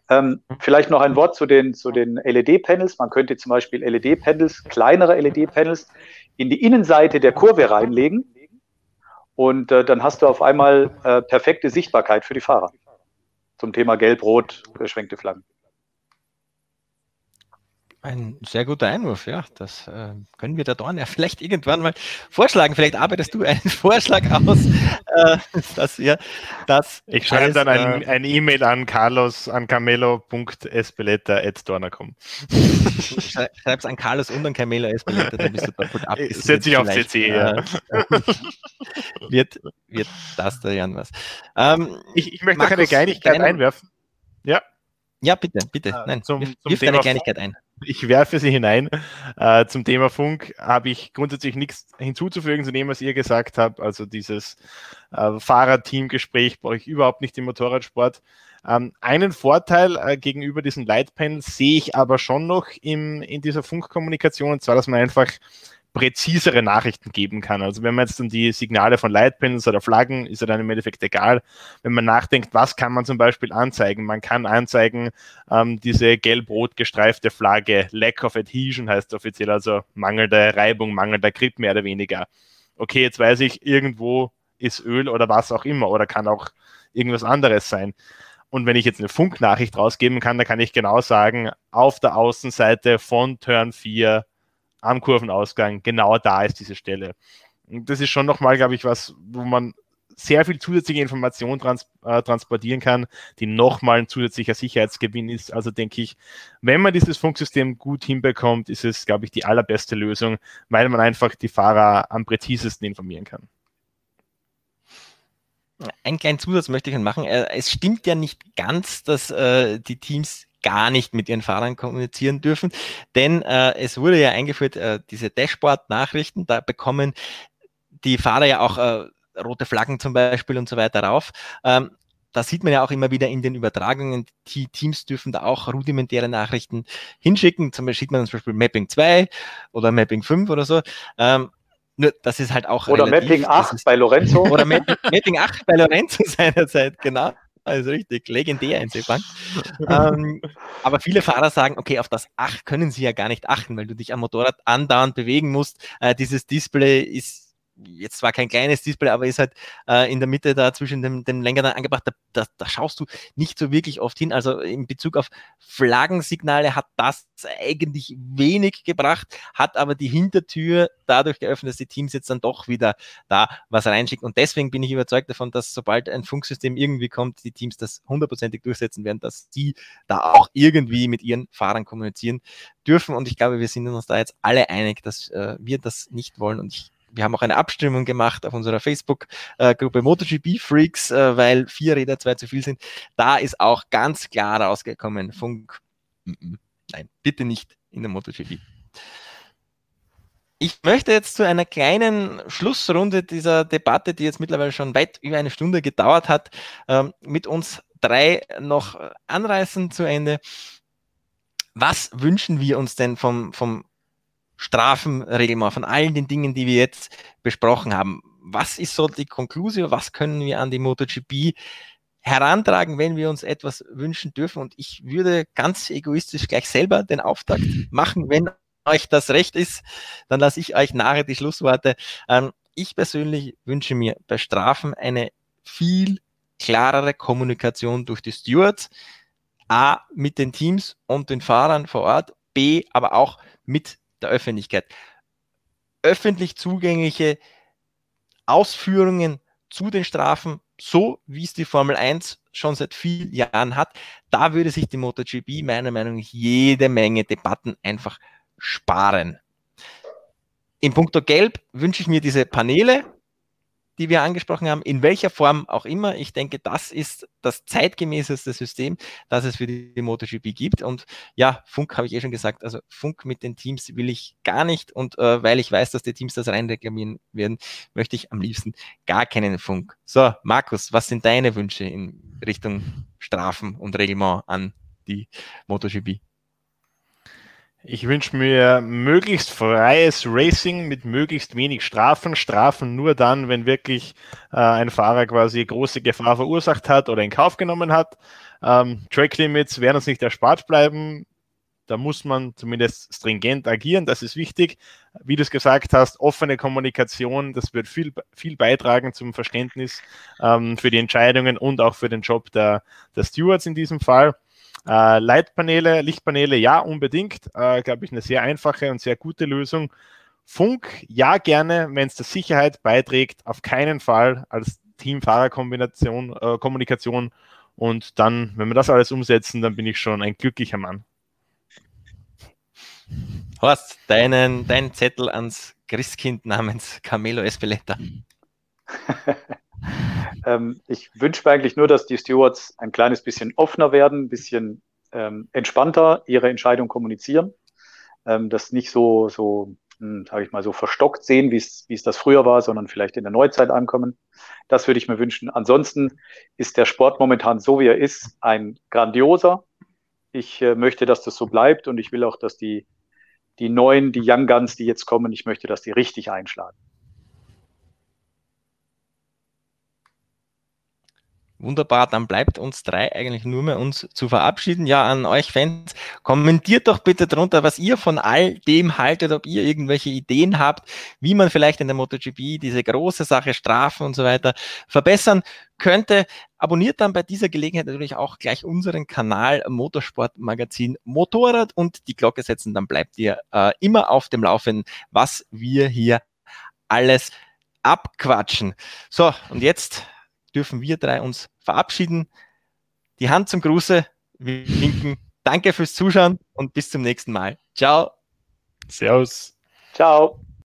Ähm, vielleicht noch ein Wort zu den, zu den LED-Panels. Man könnte zum Beispiel LED-Panels, kleinere LED-Panels, in die Innenseite der Kurve reinlegen. Und äh, dann hast du auf einmal äh, perfekte Sichtbarkeit für die Fahrer. Zum Thema Gelb-Rot, geschwenkte Flaggen. Ein sehr guter Einwurf, ja. Das äh, können wir der Dorn ja vielleicht irgendwann mal vorschlagen. Vielleicht arbeitest du einen Vorschlag aus, äh, dass wir das. Ich schreibe dann ein, äh, ein E-Mail an carlos an camelo.espeleta.dorner.com. Schreib's an Carlos und an Camelo Espeleta, dann bist du doppelt ab. Setze ich auf CC, ja. Äh, wird, wird das da Jan was. Ähm, ich, ich möchte noch eine Kleinigkeit einwerfen. Ja. Ja, bitte, bitte. Äh, Nein, zum, wirf, wirf deine Kleinigkeit ein. Ich werfe sie hinein. Äh, zum Thema Funk habe ich grundsätzlich nichts hinzuzufügen zu dem, was ihr gesagt habt. Also dieses äh, Fahrer-Team-Gespräch brauche ich überhaupt nicht im Motorradsport. Ähm, einen Vorteil äh, gegenüber diesen Lightpanels sehe ich aber schon noch im, in dieser Funkkommunikation, und zwar, dass man einfach präzisere Nachrichten geben kann. Also wenn man jetzt dann die Signale von Lightpins oder Flaggen, ist ja dann im Endeffekt egal. Wenn man nachdenkt, was kann man zum Beispiel anzeigen? Man kann anzeigen, ähm, diese gelb-rot gestreifte Flagge, Lack of Adhesion heißt offiziell, also mangelnde Reibung, mangelnder Grip mehr oder weniger. Okay, jetzt weiß ich, irgendwo ist Öl oder was auch immer oder kann auch irgendwas anderes sein. Und wenn ich jetzt eine Funknachricht rausgeben kann, dann kann ich genau sagen, auf der Außenseite von Turn 4 am Kurvenausgang, genau da ist diese Stelle. Und das ist schon nochmal, glaube ich, was, wo man sehr viel zusätzliche Informationen trans äh, transportieren kann, die nochmal ein zusätzlicher Sicherheitsgewinn ist. Also denke ich, wenn man dieses Funksystem gut hinbekommt, ist es, glaube ich, die allerbeste Lösung, weil man einfach die Fahrer am präzisesten informieren kann. Einen kleinen Zusatz möchte ich machen. Äh, es stimmt ja nicht ganz, dass äh, die Teams gar nicht mit ihren Fahrern kommunizieren dürfen. Denn äh, es wurde ja eingeführt, äh, diese Dashboard-Nachrichten, da bekommen die Fahrer ja auch äh, rote Flaggen zum Beispiel und so weiter rauf. Ähm, da sieht man ja auch immer wieder in den Übertragungen, die Teams dürfen da auch rudimentäre Nachrichten hinschicken. Zum Beispiel sieht man zum Beispiel Mapping 2 oder Mapping 5 oder so. Ähm, nur, das ist halt auch. Oder relativ, Mapping 8 ist, bei Lorenzo. Oder Mapping 8 bei Lorenzo seinerzeit, genau. Also richtig, legendär in Seebank. ähm, aber viele Fahrer sagen, okay, auf das 8 können sie ja gar nicht achten, weil du dich am Motorrad andauernd bewegen musst. Äh, dieses Display ist jetzt zwar kein kleines Display, aber ist halt äh, in der Mitte da zwischen dem, dem Lenker dann angebracht, da, da, da, schaust du nicht so wirklich oft hin. Also in Bezug auf Flaggensignale hat das eigentlich wenig gebracht, hat aber die Hintertür dadurch geöffnet, dass die Teams jetzt dann doch wieder da was reinschicken. Und deswegen bin ich überzeugt davon, dass sobald ein Funksystem irgendwie kommt, die Teams das hundertprozentig durchsetzen werden, dass die da auch irgendwie mit ihren Fahrern kommunizieren dürfen. Und ich glaube, wir sind uns da jetzt alle einig, dass äh, wir das nicht wollen. Und ich wir haben auch eine Abstimmung gemacht auf unserer Facebook-Gruppe MotoGP Freaks, äh, weil vier Räder zwei zu viel sind. Da ist auch ganz klar rausgekommen, Funk, nein, bitte nicht in der MotoGP. Ich möchte jetzt zu einer kleinen Schlussrunde dieser Debatte, die jetzt mittlerweile schon weit über eine Stunde gedauert hat, ähm, mit uns drei noch anreißen zu Ende. Was wünschen wir uns denn vom, vom Strafenreglement, von allen den Dingen, die wir jetzt besprochen haben. Was ist so die Konklusion? Was können wir an die MotoGP herantragen, wenn wir uns etwas wünschen dürfen? Und ich würde ganz egoistisch gleich selber den Auftakt machen, wenn euch das recht ist, dann lasse ich euch nachher die Schlussworte. Ähm, ich persönlich wünsche mir bei Strafen eine viel klarere Kommunikation durch die Stewards. A, mit den Teams und den Fahrern vor Ort. B, aber auch mit der Öffentlichkeit. Öffentlich zugängliche Ausführungen zu den Strafen, so wie es die Formel 1 schon seit vielen Jahren hat, da würde sich die MotoGP meiner Meinung nach jede Menge Debatten einfach sparen. In puncto Gelb wünsche ich mir diese Paneele, die wir angesprochen haben, in welcher Form auch immer. Ich denke, das ist das zeitgemäßeste System, das es für die MotoGP gibt. Und ja, Funk habe ich eh schon gesagt, also Funk mit den Teams will ich gar nicht. Und äh, weil ich weiß, dass die Teams das reinreklamieren werden, möchte ich am liebsten gar keinen Funk. So, Markus, was sind deine Wünsche in Richtung Strafen und Reglement an die MotoGP? Ich wünsche mir möglichst freies Racing mit möglichst wenig Strafen. Strafen nur dann, wenn wirklich äh, ein Fahrer quasi große Gefahr verursacht hat oder in Kauf genommen hat. Ähm, Track Limits werden uns nicht erspart bleiben. Da muss man zumindest stringent agieren, das ist wichtig. Wie du es gesagt hast, offene Kommunikation, das wird viel, viel beitragen zum Verständnis ähm, für die Entscheidungen und auch für den Job der, der Stewards in diesem Fall. Äh, Leitpaneele, Lichtpaneele, ja, unbedingt. Äh, Glaube ich, eine sehr einfache und sehr gute Lösung. Funk, ja, gerne, wenn es der Sicherheit beiträgt, auf keinen Fall als Team-Fahrer-Kombination, äh, Kommunikation. Und dann, wenn wir das alles umsetzen, dann bin ich schon ein glücklicher Mann. Horst, deinen, dein Zettel ans Christkind namens Camelo Espeleta. Ähm, ich wünsche mir eigentlich nur, dass die Stewards ein kleines bisschen offener werden, ein bisschen ähm, entspannter ihre Entscheidung kommunizieren, ähm, das nicht so, so hm, sage ich mal, so verstockt sehen, wie es das früher war, sondern vielleicht in der Neuzeit ankommen. Das würde ich mir wünschen. Ansonsten ist der Sport momentan so, wie er ist, ein grandioser. Ich äh, möchte, dass das so bleibt und ich will auch, dass die die neuen, die Young Guns, die jetzt kommen, ich möchte, dass die richtig einschlagen. Wunderbar, dann bleibt uns drei eigentlich nur mehr uns zu verabschieden. Ja, an euch Fans, kommentiert doch bitte drunter, was ihr von all dem haltet, ob ihr irgendwelche Ideen habt, wie man vielleicht in der MotoGP diese große Sache Strafen und so weiter verbessern könnte. Abonniert dann bei dieser Gelegenheit natürlich auch gleich unseren Kanal Motorsport Magazin Motorrad und die Glocke setzen, dann bleibt ihr äh, immer auf dem Laufenden, was wir hier alles abquatschen. So, und jetzt dürfen wir drei uns verabschieden. Die Hand zum Gruße, winken. Danke fürs Zuschauen und bis zum nächsten Mal. Ciao. Servus. Ciao.